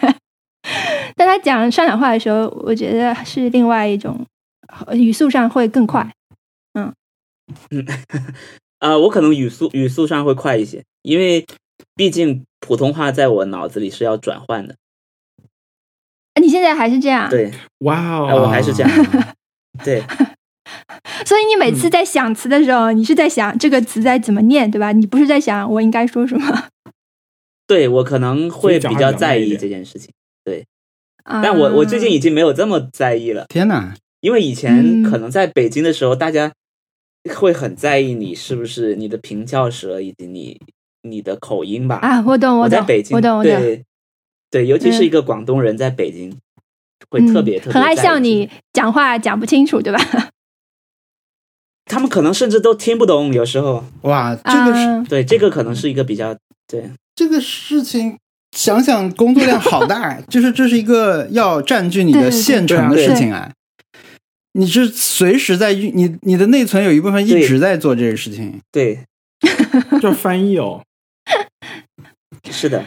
D: 但他讲上海话的时候，我觉得是另外一种呃语速上会更快。
B: 呃，我可能语速语速上会快一些，因为毕竟普通话在我脑子里是要转换的。
D: 你现在还是这样，
B: 对，
A: 哇
B: 哦我
A: 哦，
B: 还是这样。对，
D: 所以你每次在想词的时候，你是在想这个词该怎么念，对吧？你不是在想我应该说什么。
B: 对我可能会比较在意这件事情，
D: 对
B: 但我我最近已经没有这么在意了，
C: 天哪，
B: 因为以前
D: 嗯
B: 可能在北京的时候，大家会很在意你是不是你的平翘舌以及你你的口音吧。
D: 啊，我懂，
B: 我
D: 懂，
B: 在北京，
D: 我懂，我懂。
B: 对对，尤其是
D: 嗯
B: 一个广东人在北京，会特别特别
D: 嗯很爱
B: 在意这
D: 向你讲话讲不清楚，对吧？
B: 他们可能甚至都听不懂，有时候。
C: 哇，这个是、
D: 啊
B: 对，这个可能是一个比较对，
C: 这个事情。想想工作量好大，就是这是一个要占据你的现成的事情啊！你是随时在运，你你的内存有一部分一直在做这个事情。
B: 对，
A: 叫翻译哦。
B: 是的，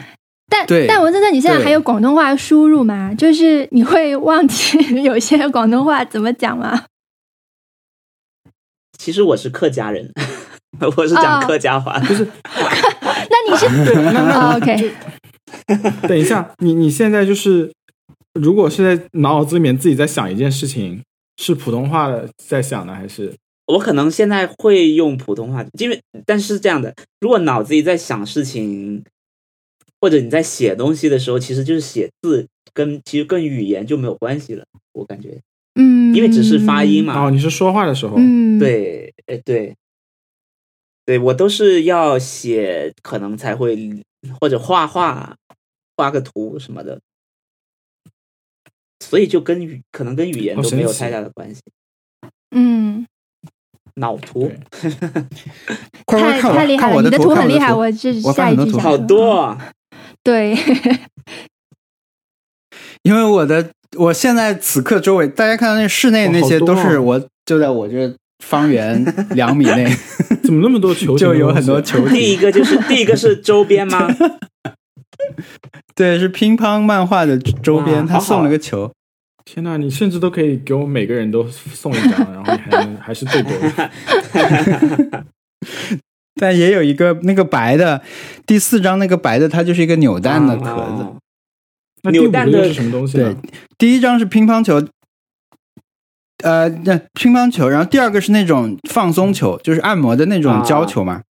D: 但但文森特，你现在还有广东话输入吗？就是你会忘记 有些广东话怎么讲吗？
B: 其实我是客家人，我是讲
D: 哦。
B: 客家话，
D: 那你是啊 OK，
A: 等一下，你你现在就是，如果是在脑子里面自己在想一件事情，是普通话的在想呢，还是？
B: 我可能现在会用普通话，因为但是是这样的，如果脑子里在想事情，或者你在写东西的时候，其实就是写字，跟其实跟语言就没有关系了，我感觉，
D: 嗯，
B: 因为只是发音嘛。
A: 哦，你是说话的时候，
D: 嗯，，
B: 对，哎对，对我都是要写，可能才会或者画画，画个图什么的，所以就跟语可能跟语言都没有太大的关系。
D: 嗯，
B: 脑图
C: 快快看我
D: 太太厉害了，你的
C: 看我图，
D: 很厉害，我这
C: 我发很多图
D: 下一句。
B: 好多、啊，
D: 对，
C: 因为我的我现在此刻周围，大家看到那室内那些都是我就在我这方圆 两米内
A: 怎么那么多球
C: 就有很多球，
B: 第一个就是第一个是周边吗？
C: 对，是乒乓漫画的周边，他送了个球，
A: 天呐，你甚至都可以给我们每个人都送一张，然后你还能还是最多的。
C: 但也有一个那个白的，第四张那个白的，它就是一个扭蛋的壳子。
B: 扭蛋的
A: 是什么东西对？
C: 第一张是乒乓球，呃，那乒乓球，然后第二个是那种放松球，就是按摩的那种胶球嘛。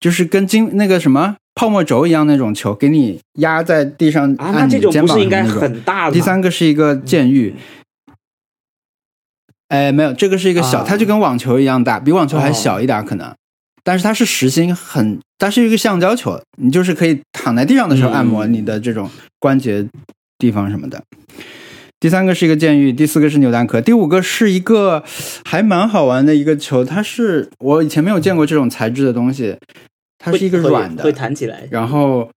C: 就是跟金那个什么泡沫轴一样那种球，给你压在地上
B: 啊，那
C: 按你
B: 这种
C: 肩
B: 不是应该
C: 膀上那种。
B: 很大的？
C: 第三个是一个监狱，哎，没有，这个是一个小，
B: 啊
C: 它就跟网球一样大，比网球还
B: 哦
C: 小一点可能，但是它是实心很，它是一个橡胶球，你就是可以躺在地上的时候按摩
B: 嗯
C: 你的这种关节地方什么的。第三个是一个监狱，第四个是扭蛋壳，第五个是一个还蛮好玩的一个球，它是我以前没有见过这种材质的东西，它是一个软的，
B: 会弹起来
C: 然后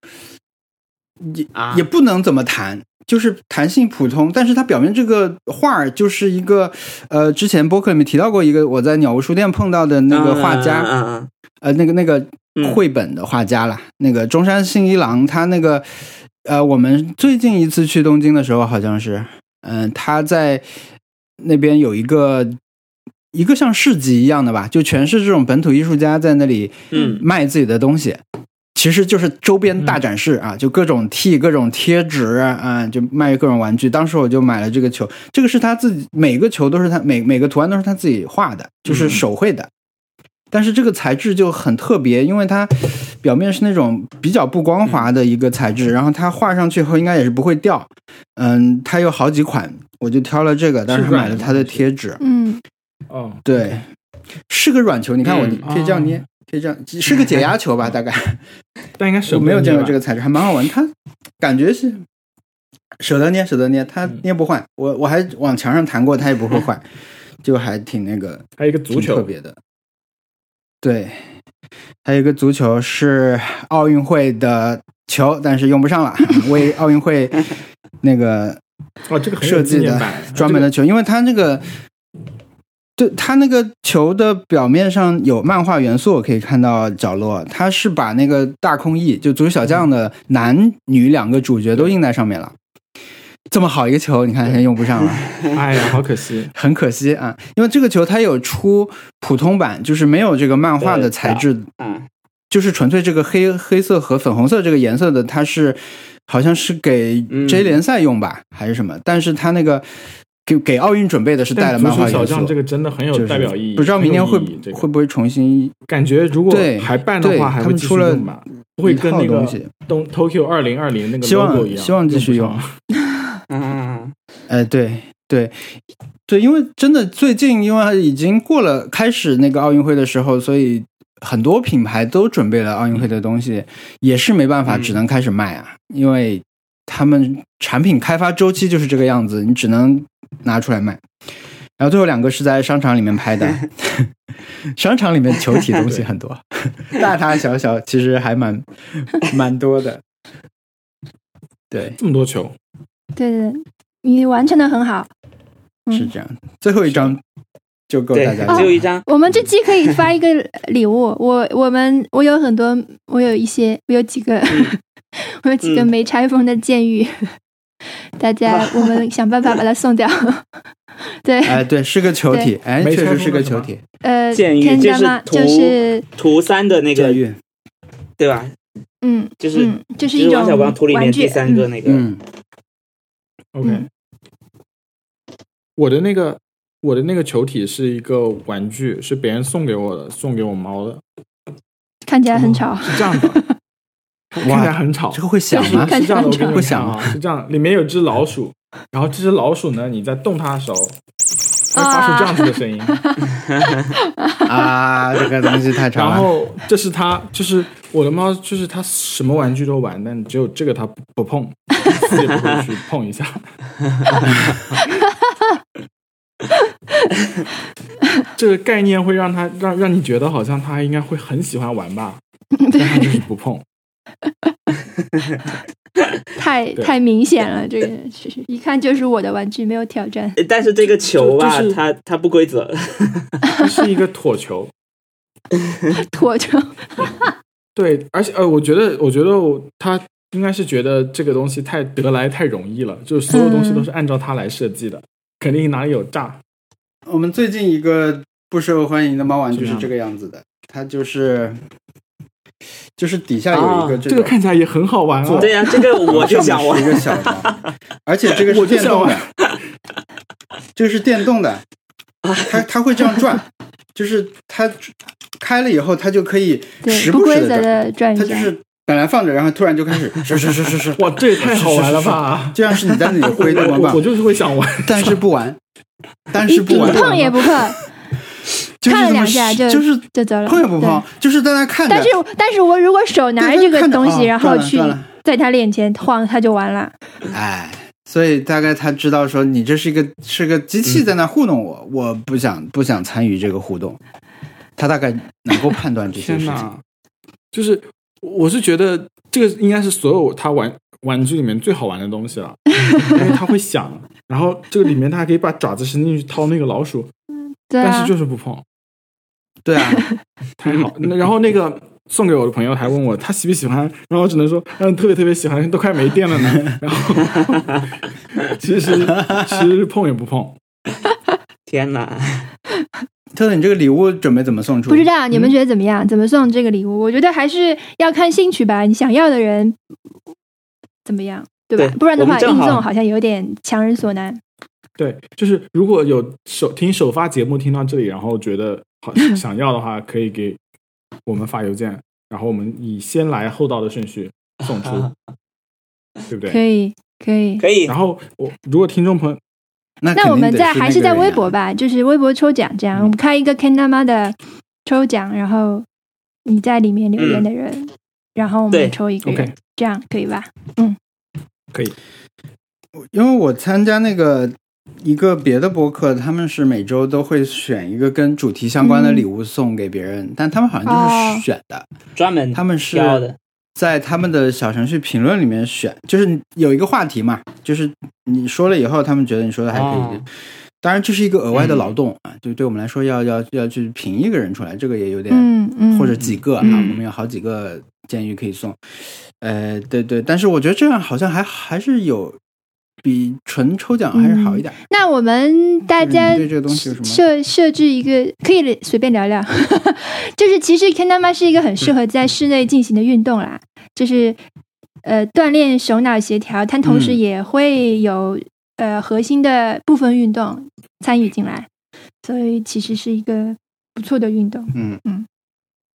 C: 也、
B: 啊
C: 也不能怎么弹，就是弹性普通，但是它表面这个画儿就是一个呃，之前播客里面提到过一个我在鸟屋书店碰到的那个画家，
B: 嗯嗯
C: 呃，那个那个
B: 嗯。
C: 绘本的画家啦，那个中山信一郎，他那个呃，我们最近一次去东京的时候好像是，嗯、他在那边有一个。一个像市集一样的吧，就全是这种本土艺术家在那里
B: 嗯。
C: 卖自己的东西，其实就是周边大展示啊，就各种 T、各种贴纸啊，就卖各种玩具。当时我就买了这个球，这个是他自己每个球都是他每每个图案都是他自己画的，就是手绘的。但是这个材质就很特别，因为它表面是那种比较不光滑的一个材质，然后它画上去后应该也是不会掉。嗯，它有好几款，我就挑了这个，但是买了它的贴纸。
D: 嗯，
A: 哦，
C: 对，是个软球，你看我
B: 嗯。
C: 可以这样捏，可以这样，是个解压球吧？大概
A: 但应该是
C: 我没有见过这个材质，还蛮好玩。它感觉是舍得捏，舍得捏，它
A: 嗯
C: 捏不坏。我我还往墙上弹过，它也不会坏，就还挺那个
A: 还有一个足球，
C: 特别的。对，还有一个足球是奥运会的球，但是用不上了，为奥运会那个
A: 哦，这个
C: 设计的专门的球，因为它那个，对它那个球的表面上有漫画元素，我可以看到角落，它是把那个大空翼，就足球小将的男女两个主角都印在上面了。这么好一个球，你看现在用不上了，
A: 这个哎呀，好可惜。
C: 很可惜啊！因为这个球它有出普通版，就是没有这个漫画的材质，
B: 嗯
C: 就是纯粹这个黑黑色和粉红色这个颜色的，它是好像是给
B: 嗯
C: J 联赛用吧，还是什么？但是它那个给给奥运准备的是带了漫画
A: 小将，这个真的很有代表意义，
C: 不知道明年会会不会重新
A: 感觉如果
C: 对
A: 还办的话，还会
C: 出了？
A: 不会跟那个
C: 东西
A: 东 Tokyo 二零二零那个
C: 希望
A: logo 一样，
C: 希望继续
A: 用。
B: 嗯
C: 哎，对对对，因为真的最近，因为已经过了开始那个奥运会的时候，所以很多品牌都准备了奥运会的东西，也是没办法，
B: 嗯
C: 只能开始卖啊，因为他们产品开发周期就是这个样子，你只能拿出来卖。然后最后两个是在商场里面拍的，商场里面球体东西很多，大大小小其实还蛮蛮多的。对，
A: 这么多球，
D: 对对，对你完成的很好。嗯。
C: 是这样。最后一张就够大家，
B: 只有一张，
D: 我们这期可以发一个礼物，我我们我有很多，我有一些，我有几个，我有几个
B: 嗯
D: 没拆封的监狱，大家 我们想办法把它送掉。对，
C: 哎，对，是个球体，哎，确实是个球体，
D: 呃，
B: 监狱
D: 天
B: 就是？图
D: 就是
B: 图三的那个对吧？
D: 嗯，
B: 就是
D: 嗯，就是
B: 王小光图里面
D: 玩具
B: 第三个
D: 嗯
B: 那个，
C: 嗯
A: ，OK，、
D: 嗯
A: 我的那个我的那个球体是一个玩具，是别人送给我的，送给我猫的，
D: 看起来很吵。
A: 是这样的，看起来很吵
C: 这。个会响
A: 是
C: 吗？
D: 看
A: 是这样的，我跟你
C: 会响
A: 啊，是这样，里面有只老鼠，然后这只老鼠呢，你在动它的时候，会发出这样子的声音，
C: 啊，这个东西太吵了。
A: 然后这是它，就是我的猫，就是它什么玩具都玩，但只有这个它不不碰，死也不会去碰一下。这个概念会让它让让你觉得好像它应该会很喜欢玩吧，但它就是不碰。
D: 太
A: 对
D: 太明显了，这个一看就是我的玩具，没有挑战。
B: 呃但是这个球吧
A: 就就，是
B: 它它不规则，
A: 它是一个椭球，
D: 椭球，
A: 对，而且呃，我觉得，我觉得我他应该是觉得这个东西太得来太容易了，就是所有东西都是按照他来设计的，肯定哪里有诈。
C: 我们最近一个不受欢迎的猫玩具是这个样子的，它就是就是底下有一个
B: 啊
C: 这
A: 这个看起来也很好玩啊。
B: 对呀，这个我就想玩
C: 一。个小的，而且这个是电动的，这个是电动的，它它会这样转，就是它开了以后，它就可以，时
D: 不规则
C: 不时的转，
D: 的转一下，
C: 它就是本来放着，然后突然就开始是是是是是，
A: 哇，这也太好玩了吧！
C: 这样是你在那里挥
A: 我
C: 电光棒，
A: 我我就是会想玩，
C: 但是不玩，但是不玩，
D: 碰也不碰，看了两下就
C: 就是
D: 就走了。
C: 碰也不碰。，就是在那看着。
D: 但是但是我如果手拿着这个东西，
C: 对
D: 然后去在他脸前晃，他就完了。
C: 哎，所以大概他知道说你这是一个是个机器在那糊弄我，我不想不想参与这个互动。他大概能够判断这些事情。
A: 就是我是觉得这个应该是所有他玩玩具里面最好玩的东西了，因为它会响，然后这个里面他还可以把爪子伸进去掏那个老鼠，
D: 对啊
A: 但是，就是不碰，
C: 对啊，
A: 太好。那然后那个送给我的朋友还问我他喜不喜欢，然后我只能说嗯特别特别喜欢，都快没电了呢。然后 其实其实碰也不碰，
B: 天哪！
C: 特特，你这个礼物准备怎么送出？
D: 不知道你们觉得怎么样？怎么送这个礼物？我觉得还是要看兴趣吧。你想要的人怎么样，对吧？
B: 对
D: 不然的话，硬送好像有点强人所难。
A: 对，就是如果有首听首发节目听到这里，然后觉得好 想要的话，可以给我们发邮件，然后我们以先来后到的顺序送出，对不对可？
D: 以，可以。
B: 可以
A: 然，后我如果听众朋友
C: 那
D: 那我们在还是在微博
C: 吧？
D: 就是微博抽奖这样，我们开一个 Ken 大妈的抽奖，然后你在里面留言的人，然后我们抽一个人
A: OK
D: 这样可以吧？
A: 嗯可以，
C: 因为我参加那个一个别的播客，他们是每周都会选一个跟主题相关的礼物送给别人，但他们好像就是选的，
B: 专门
C: 他们是
B: 挑的，
C: 在他们的小程序评论里面选，就是有一个话题嘛，就是你说了以后，他们觉得你说的还可以。
B: 哦。
C: 当然，这是一个额外的劳动啊，就对我们来说要要要去评一个人出来，这个也有点，
D: 嗯嗯，
C: 或者几个啊，
A: 嗯。
C: 我们有好几个监狱可以送。呃，对对，但是我觉得这样好像还还是有比纯抽奖还是好一点。
D: 那我们大家
C: 就是你对这个东西有什么
D: 设设置一个可以随便聊聊，就是其实 Kendama 是一个很适合在室内进行的运动啦，就是呃锻炼手脑协调，但同时
C: 嗯
D: 也会有、呃核心的部分运动参与进来，所以其实是一个不错的运动。
C: 嗯，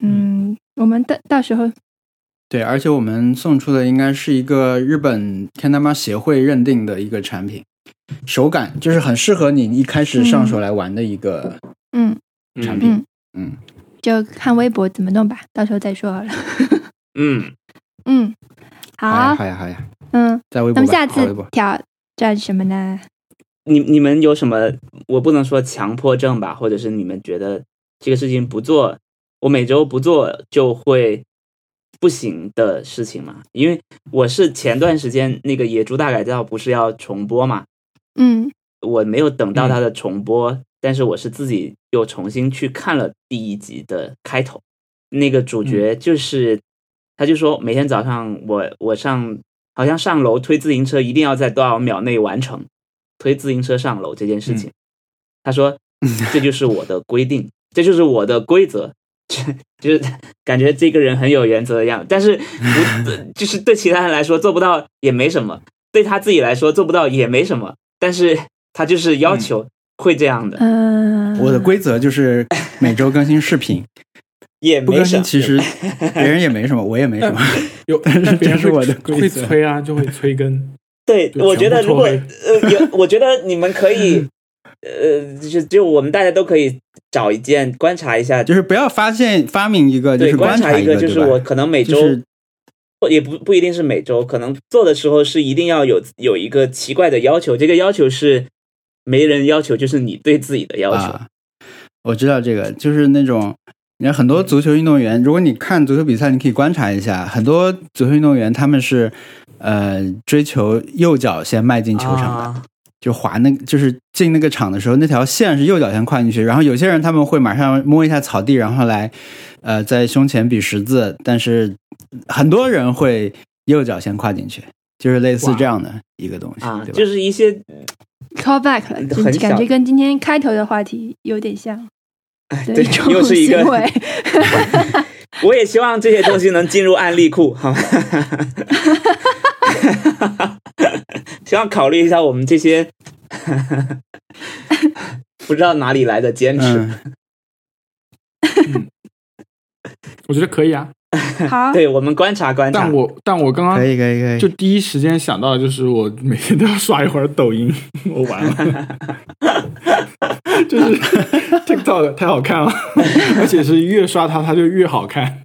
D: 嗯，我们到到时候
C: 对，而且我们送出的应该是一个日本 Ken 他妈协会认定的一个产品，手感就是很适合你一开始上手来玩的一个
D: 嗯
C: 产品。
D: 嗯
C: 嗯，
D: 就看微博怎么弄吧，到时候再说好了。
B: 嗯，
D: 嗯，
C: 好，
D: 好，
C: 呀，好呀，
D: 嗯，
C: 在微博吧，
D: 那么下次。挑战什么呢？
B: 你你们有什么？我不能说强迫症吧，或者是你们觉得这个事情不做，我每周不做就会不行的事情嘛？因为我是前段时间那个《野猪大改造》不是要重播嘛，
D: 嗯。
B: 我没有等到它的重播，但是我是自己又重新去看了第一集的开头，那个主角就是，他就说每天早上我我上好像上楼推自行车一定要在多少秒内完成推自行车上楼这件事情，他说这就是我的规定，这就是我的规则。就是感觉这个人很有原则的样子，但是不 就是对其他人来说做不到也没什么，对他自己来说做不到也没什么，但是他就是要求会这样的，
D: 嗯、
C: 我的规则就是每周更新视频，不更新
B: 也没什么。
C: 其实 别人也没什么，我也没什么。
A: 有
C: 但是
A: 别人
C: 这是我的规则。
A: 会催啊，就会催更。
B: 对，我觉得如果呃有，我觉得你们可以呃，就就我们大家都可以找一件观察一下，
C: 就是不要发现发明一个，就，是
B: 观
C: 察一个，
B: 一就是我可能每周、也不不一定是每周，可能做的时候是一定要有有一个奇怪的要求，这个要求是没人要求，就是你对自己的要求。
C: 啊，我知道这个，就是那种。你看很多足球运动员，如果你看足球比赛，你可以观察一下，很多足球运动员他们是呃追求右脚先迈进球场的，
B: 啊
C: 就滑那个就是进那个场的时候，那条线是右脚先跨进去。然后有些人他们会马上摸一下草地，然后来呃在胸前比十字，但是很多人会右脚先跨进去，就是类似这样的一个东西，
B: 啊，
C: 对吧？
B: 就是一些
D: call back 了，就
B: 很小
D: 感觉跟今天开头的话题有点像。
B: 对
D: 一种
B: 又是一个 我也希望这些东西能进入案例库，好吗？希望考虑一下我们这些 不知道哪里来的坚持。
C: 嗯，
A: 我觉得可以啊。
D: 好，
B: 对我们观察观察
A: 但，我但我刚刚
C: 可以可以可以，
A: 就第一时间想到的就是我每天都要刷一会儿抖音，我完了，就是 TikTok 太好看了，而且是越刷它它就越好看。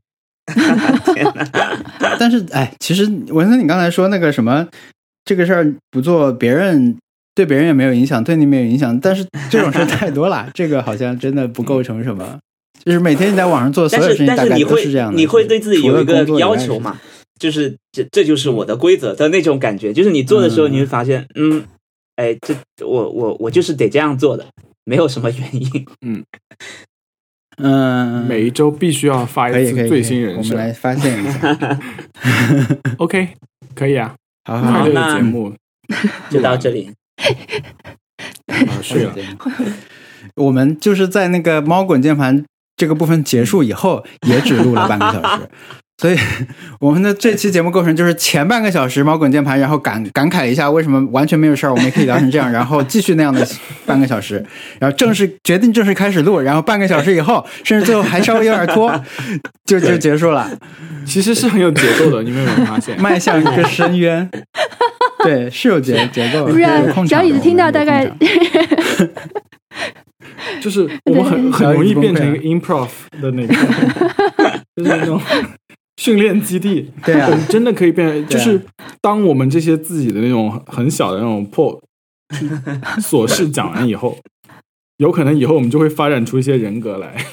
C: 但是哎，其实文森，你刚才说那个什么这个事儿不做，别人对别人也没有影响，对你没有影响，但是这种事儿太多了，这个好像真的不构成什么。就是每天你在网上做所有事情，大概
B: 但是你会
C: 都是这样的。
B: 你会对自己有一个要求嘛？就是这这就是我的规则的那种感觉，就是你做的时候，
C: 嗯
B: 你会发现，嗯，哎，这我我我就是得这样做的，没有什么原因。
C: 嗯，
A: 每一周必须要发一次最新人设
C: 我们来发现一下。
A: OK，可以啊，
C: 好好好，
B: 那
A: 的节目
B: 就到这里，
A: 啊，睡了。
C: 我们就是在那个猫滚键盘这个部分结束以后，也只录了半个小时。所以 我们的这期节目构成就是前半个小时猫滚键盘，然后感感慨一下为什么完全没有事儿，我们也可以聊成这样，然后继续那样的半个小时，然后正式决定正式开始录，然后半个小时以后，甚至最后还稍微有点拖，就就结束了，
A: 其实是很有节奏的，你们有没有发现？
C: 迈向一个深渊。对，是有节节奏的，
D: 小椅子听到大概
A: 就是我们很很容易变成一个 improv 的那个，就是那种训练基地。
C: 对啊
A: 我们 真的可以变，就是当我们这些自己的那种很小的那种破 琐事讲完以后，有可能以后我们就会发展出一些人格来。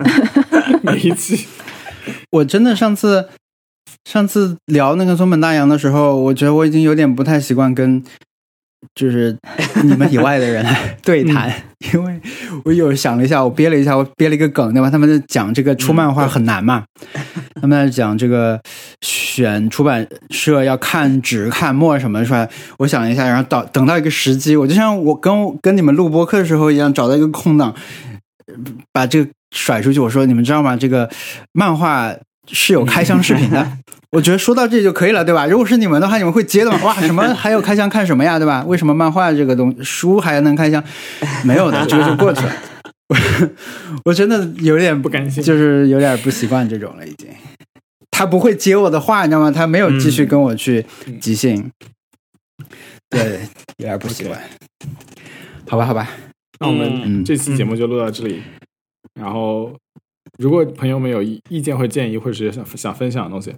A: 每一期，
C: 我真的上次上次聊那个松本大洋的时候，我觉得我已经有点不太习惯跟就是你们以外的人来 对谈，因为我有想了一下，我憋了一下，我憋了一个梗，对吧？他们在讲这个出漫画很难嘛，他们在讲这个选出版社要看纸看墨什么的出来，我想了一下，然后到等到一个时机，我就像我跟跟你们录播课的时候一样，找到一个空档，把这个甩出去。我说：“你们知道吗？这个漫画是有开箱视频的。”我觉得说到这里就可以了，对吧？如果是你们的话，你们会接的吗？哇，什么 还有开箱看什么呀，对吧？为什么漫画这个东书还能开箱？没有的，这个就过去了。我 我真的有点
A: 不甘心
C: 就是有点不习惯这种了，已经。他不会接我的话，你知道吗？他没有继续跟我去即兴，对，有点不习惯。好吧，好吧，
A: 那我们
C: 嗯
A: 这期节目就录到这里。然后，如果朋友们有意意见或建议，或者是想想分享的东西，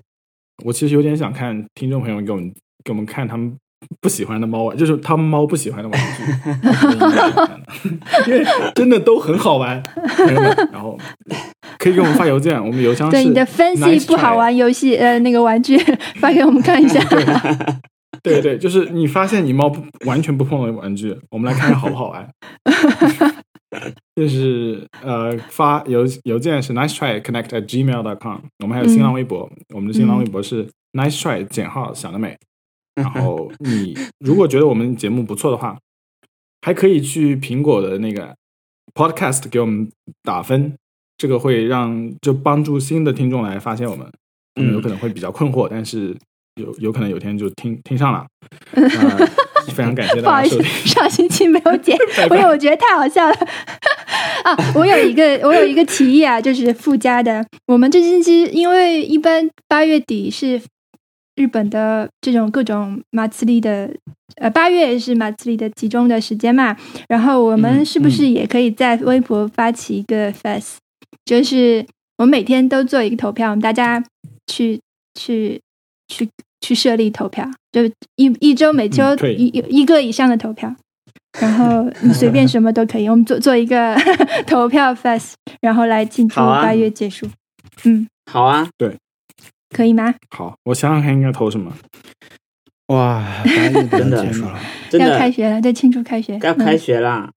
A: 我其实有点想看听众朋友们给我们给我们看他们不喜欢的猫玩，就是他们猫不喜欢的玩具 因为真的都很好玩，朋友们。然后可以给我们发邮件，我们邮箱是
D: 对你的分析不好玩游戏呃那个玩具发给我们看一下。
A: 对对，就是你发现你猫不完全不碰的玩具，我们来看看好不好玩。就是呃，发邮邮件是 nice try connect at gmail dot com，我们还有新浪微博，我们的新浪微博是 nice try 减号想得美。然后你如果觉得我们节目不错的话，还可以去苹果的那个 podcast 给我们打分，这个会让就帮助新的听众来发现我们，嗯有可能会比较困惑，但是有有可能有天就听听上了。呃 非常感谢
D: 不好意思上星期没有剪，因为我觉得太好笑了。啊，我有一个我有一个提议啊，就是附加的。我们这星期因为一般八月底是日本的这种各种马自力的，呃，八月是马自力的集中的时间嘛。然后我们
C: 嗯
D: 是不是也可以在微博发起一个 fest，、就是我们每天都做一个投票，我们大家去去去去设立投票，就一一周每周一、一一个以上的投票，然后你随便什么都可以，我们做做一个 投票 fest，然后来庆祝八月结束，嗯，
B: 好啊，对。
D: 可以吗？
A: 好，我想想看应该投什么。
C: 哇，八月
B: 真的。
C: 结束了，
B: 真
D: 要开学了，对，庆祝开学，
B: 要开
D: 嗯。
B: 学啦。